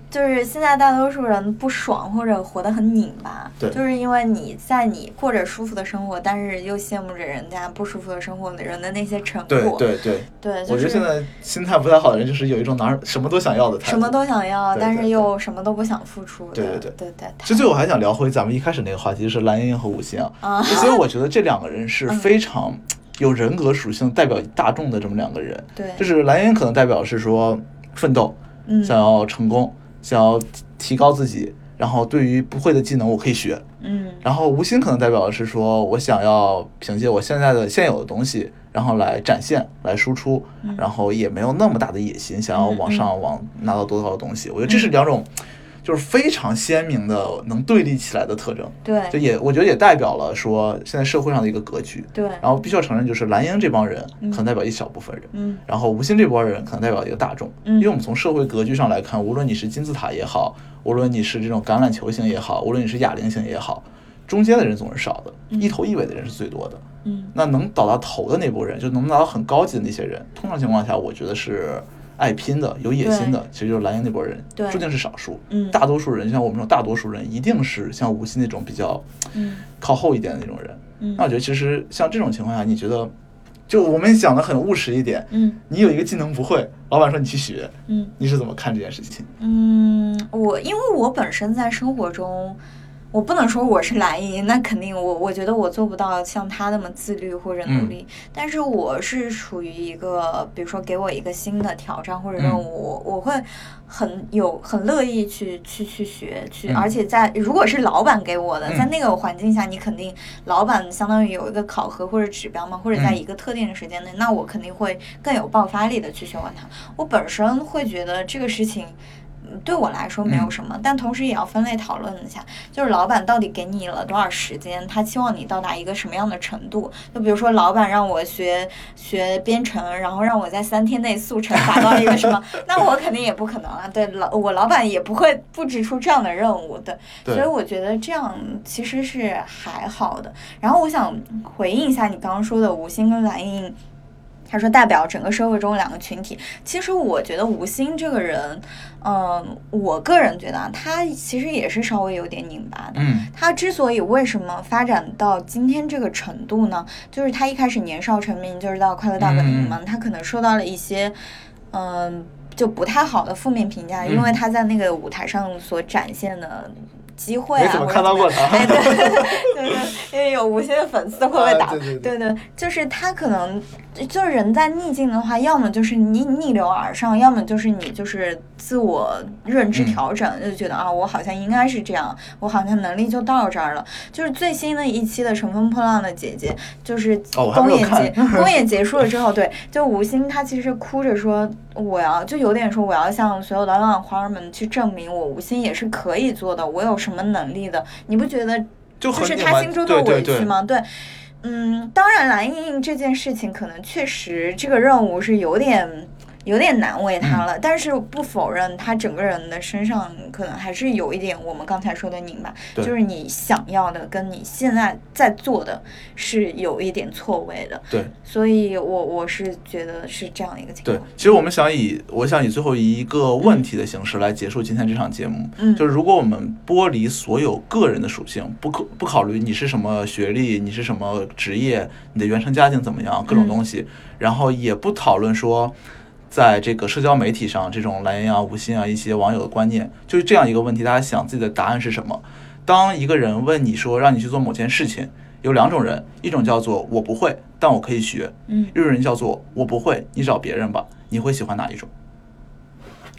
Speaker 1: 就是现在大多数人不爽或者活得很拧巴，
Speaker 2: 对，
Speaker 1: 就是因为你在你过着舒服的生活，但是又羡慕着人家不舒服的生活的人的那些成果。
Speaker 2: 对对对
Speaker 1: 对，
Speaker 2: 我觉得现在心态不太好的人，就是有一种哪什么都想要的态度，
Speaker 1: 什么都想要，但是又什么都不想付出。
Speaker 2: 对
Speaker 1: 对对
Speaker 2: 对
Speaker 1: 对。
Speaker 2: 其实最后还想聊回咱们一开始那个话题，就是蓝莹莹和吴昕啊。所以我觉得这两个人是非常有人格属性、代表大众的这么两个人。
Speaker 1: 对。
Speaker 2: 就是蓝莹莹可能代表是说奋斗，想要成功。想要提高自己，然后对于不会的技能我可以学，
Speaker 1: 嗯，
Speaker 2: 然后无心可能代表的是说我想要凭借我现在的现有的东西，然后来展现、来输出，然后也没有那么大的野心，想要往上往拿到多高的东西。我觉得这是两种。就是非常鲜明的能对立起来的特征，
Speaker 1: 对，
Speaker 2: 就也我觉得也代表了说现在社会上的一个格局，
Speaker 1: 对。
Speaker 2: 然后必须要承认，就是蓝鹰这帮人可能代表一小部分人，
Speaker 1: 嗯。
Speaker 2: 然后吴昕这波人可能代表一个大众，
Speaker 1: 嗯。
Speaker 2: 因为我们从社会格局上来看，无论你是金字塔也好，无论你是这种橄榄球型也好，无论你是哑铃型也好，中间的人总是少的，一头一尾的人是最多的，
Speaker 1: 嗯。
Speaker 2: 那能倒到头的那波人，就能拿到很高级的那些人，通常情况下，我觉得是。爱拼的、有野心的，其实就是蓝营那波人，注定是少数。
Speaker 1: 嗯，
Speaker 2: 大多数人像我们这种大多数人，一定是像吴昕那种比较靠后一点的那种人。
Speaker 1: 嗯，
Speaker 2: 那我觉得其实像这种情况下，你觉得，就我们讲的很务实一点，
Speaker 1: 嗯，
Speaker 2: 你有一个技能不会，老板说你去学，
Speaker 1: 嗯，
Speaker 2: 你是怎么看这件事情？
Speaker 1: 嗯，我因为我本身在生活中。我不能说我是蓝营，那肯定我我觉得我做不到像他那么自律或者努力。但是我是处于一个，比如说给我一个新的挑战或者任务，我我会很有很乐意去去去学去，而且在如果是老板给我的，在那个环境下，你肯定老板相当于有一个考核或者指标嘛，或者在一个特定的时间内，那我肯定会更有爆发力的去学完它。我本身会觉得这个事情。对我来说没有什么，但同时也要分类讨论一下，就是老板到底给你了多少时间，他期望你到达一个什么样的程度？就比如说，老板让我学学编程，然后让我在三天内速成达到一个什么，那我肯定也不可能啊。对，老我老板也不会布置出这样的任务的，所以我觉得这样其实是还好的。然后我想回应一下你刚刚说的吴昕跟蓝盈。他说代表整个社会中两个群体。其实我觉得吴昕这个人，嗯，我个人觉得啊，他其实也是稍微有点拧巴的。
Speaker 2: 嗯
Speaker 1: 他之所以为什么发展到今天这个程度呢？就是他一开始年少成名，就是到《快乐大本营》嘛，他可能受到了一些，嗯，就不太好的负面评价，因为
Speaker 2: 嗯
Speaker 1: 他在那个舞台上所展现的。机会啊，
Speaker 2: 没怎么看到过他
Speaker 1: 对 对对对，因为有无限的粉丝会被打。
Speaker 2: 对对，
Speaker 1: 就是他可能就是人在逆境的话，要么就是你逆流而上，要么就是你就是自我认知
Speaker 2: 嗯
Speaker 1: 调整，就觉得啊，我好像应该是这样，我好像能力就到这儿了。就是最新的一期的《乘风破浪的姐姐》，就是公演结、
Speaker 2: 看
Speaker 1: 公演结束了之后，对，就吴昕她其实哭着说，我要就有点说我要向所有的浪花儿们去证明我吴昕也是可以做的，我有什么能力的，你不觉得
Speaker 2: 就
Speaker 1: 就是他
Speaker 2: 很拧巴
Speaker 1: 心中的
Speaker 2: 对对对
Speaker 1: 委屈吗？对，嗯，当然蓝莹莹这件事情可能确实这个任务是有点有点难为她
Speaker 2: 嗯
Speaker 1: 了，但是不否认他整个人的身上可能还是有一点我们刚才说的拧巴，就是你想要的跟你现在在做的是有一点错位的，
Speaker 2: 对
Speaker 1: 所以我我是觉得是这样的一个情况
Speaker 2: 对
Speaker 1: 况。，
Speaker 2: 其实我们想以我想以最后一个问题的形式来结束今天这场节目。
Speaker 1: 嗯
Speaker 2: 就是如果我们剥离所有个人的属性，不考不考虑你是什么学历，你是什么职业，你的原生家庭怎么样，各种
Speaker 1: 嗯
Speaker 2: 东西，然后也不讨论说。在这个社交媒体上，这种蓝颜啊、无心啊一些网友的观念，就是这样一个问题，大家想自己的答案是什么？当一个人问你说让你去做某件事情，有两种人，一种叫做我不会，但我可以学；
Speaker 1: 嗯，
Speaker 2: 一种人叫做我不会，你找别人吧。你会喜欢哪一种？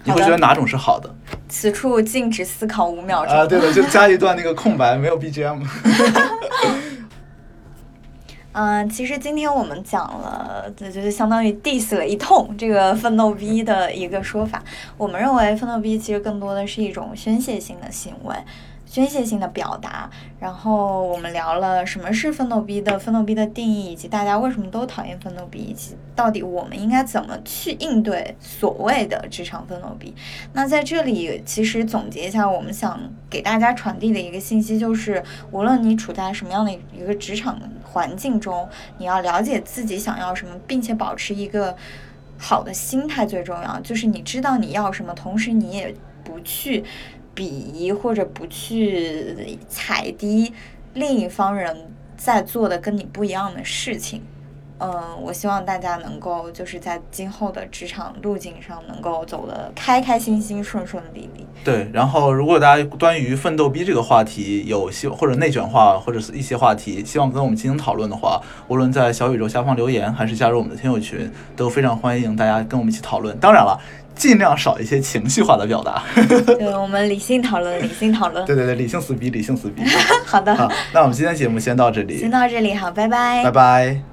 Speaker 2: 你会觉得哪种是好的？
Speaker 1: 此处禁止思考五秒钟。
Speaker 2: 啊，对的，就加一段那个空白，没有 BGM。
Speaker 1: 嗯，其实今天我们讲了，这就是相当于 diss 了一通这个奋斗逼的一个说法。我们认为奋斗逼其实更多的是一种宣泄性的行为。宣泄性的表达，然后我们聊了什么是奋斗逼的奋斗逼的定义，以及大家为什么都讨厌奋斗逼，以及到底我们应该怎么去应对所谓的职场奋斗逼。那在这里，其实总结一下，我们想给大家传递的一个信息就是，无论你处在什么样的一个职场环境中，你要了解自己想要什么，并且保持一个好的心态最重要。就是你知道你要什么，同时你也不去鄙夷或者不去踩低另一方人在做的跟你不一样的事情。嗯，我希望大家能够就是在今后的职场路径上能够走得开开心心、顺顺利利。
Speaker 2: 对，然后如果大家关于奋斗逼这个话题有希或者内卷化或者是一些话题，希望跟我们进行讨论的话，无论在小宇宙下方留言，还是加入我们的听友群，都非常欢迎大家跟我们一起讨论。当然了，尽量少一些情绪化的表达。
Speaker 1: 对，我们理性讨论，理性讨论。
Speaker 2: 对对对，理性死逼，理性死逼。
Speaker 1: 好的，
Speaker 2: 好，那我们今天节目先到这里
Speaker 1: 先，到这里，好，拜拜。
Speaker 2: 拜拜。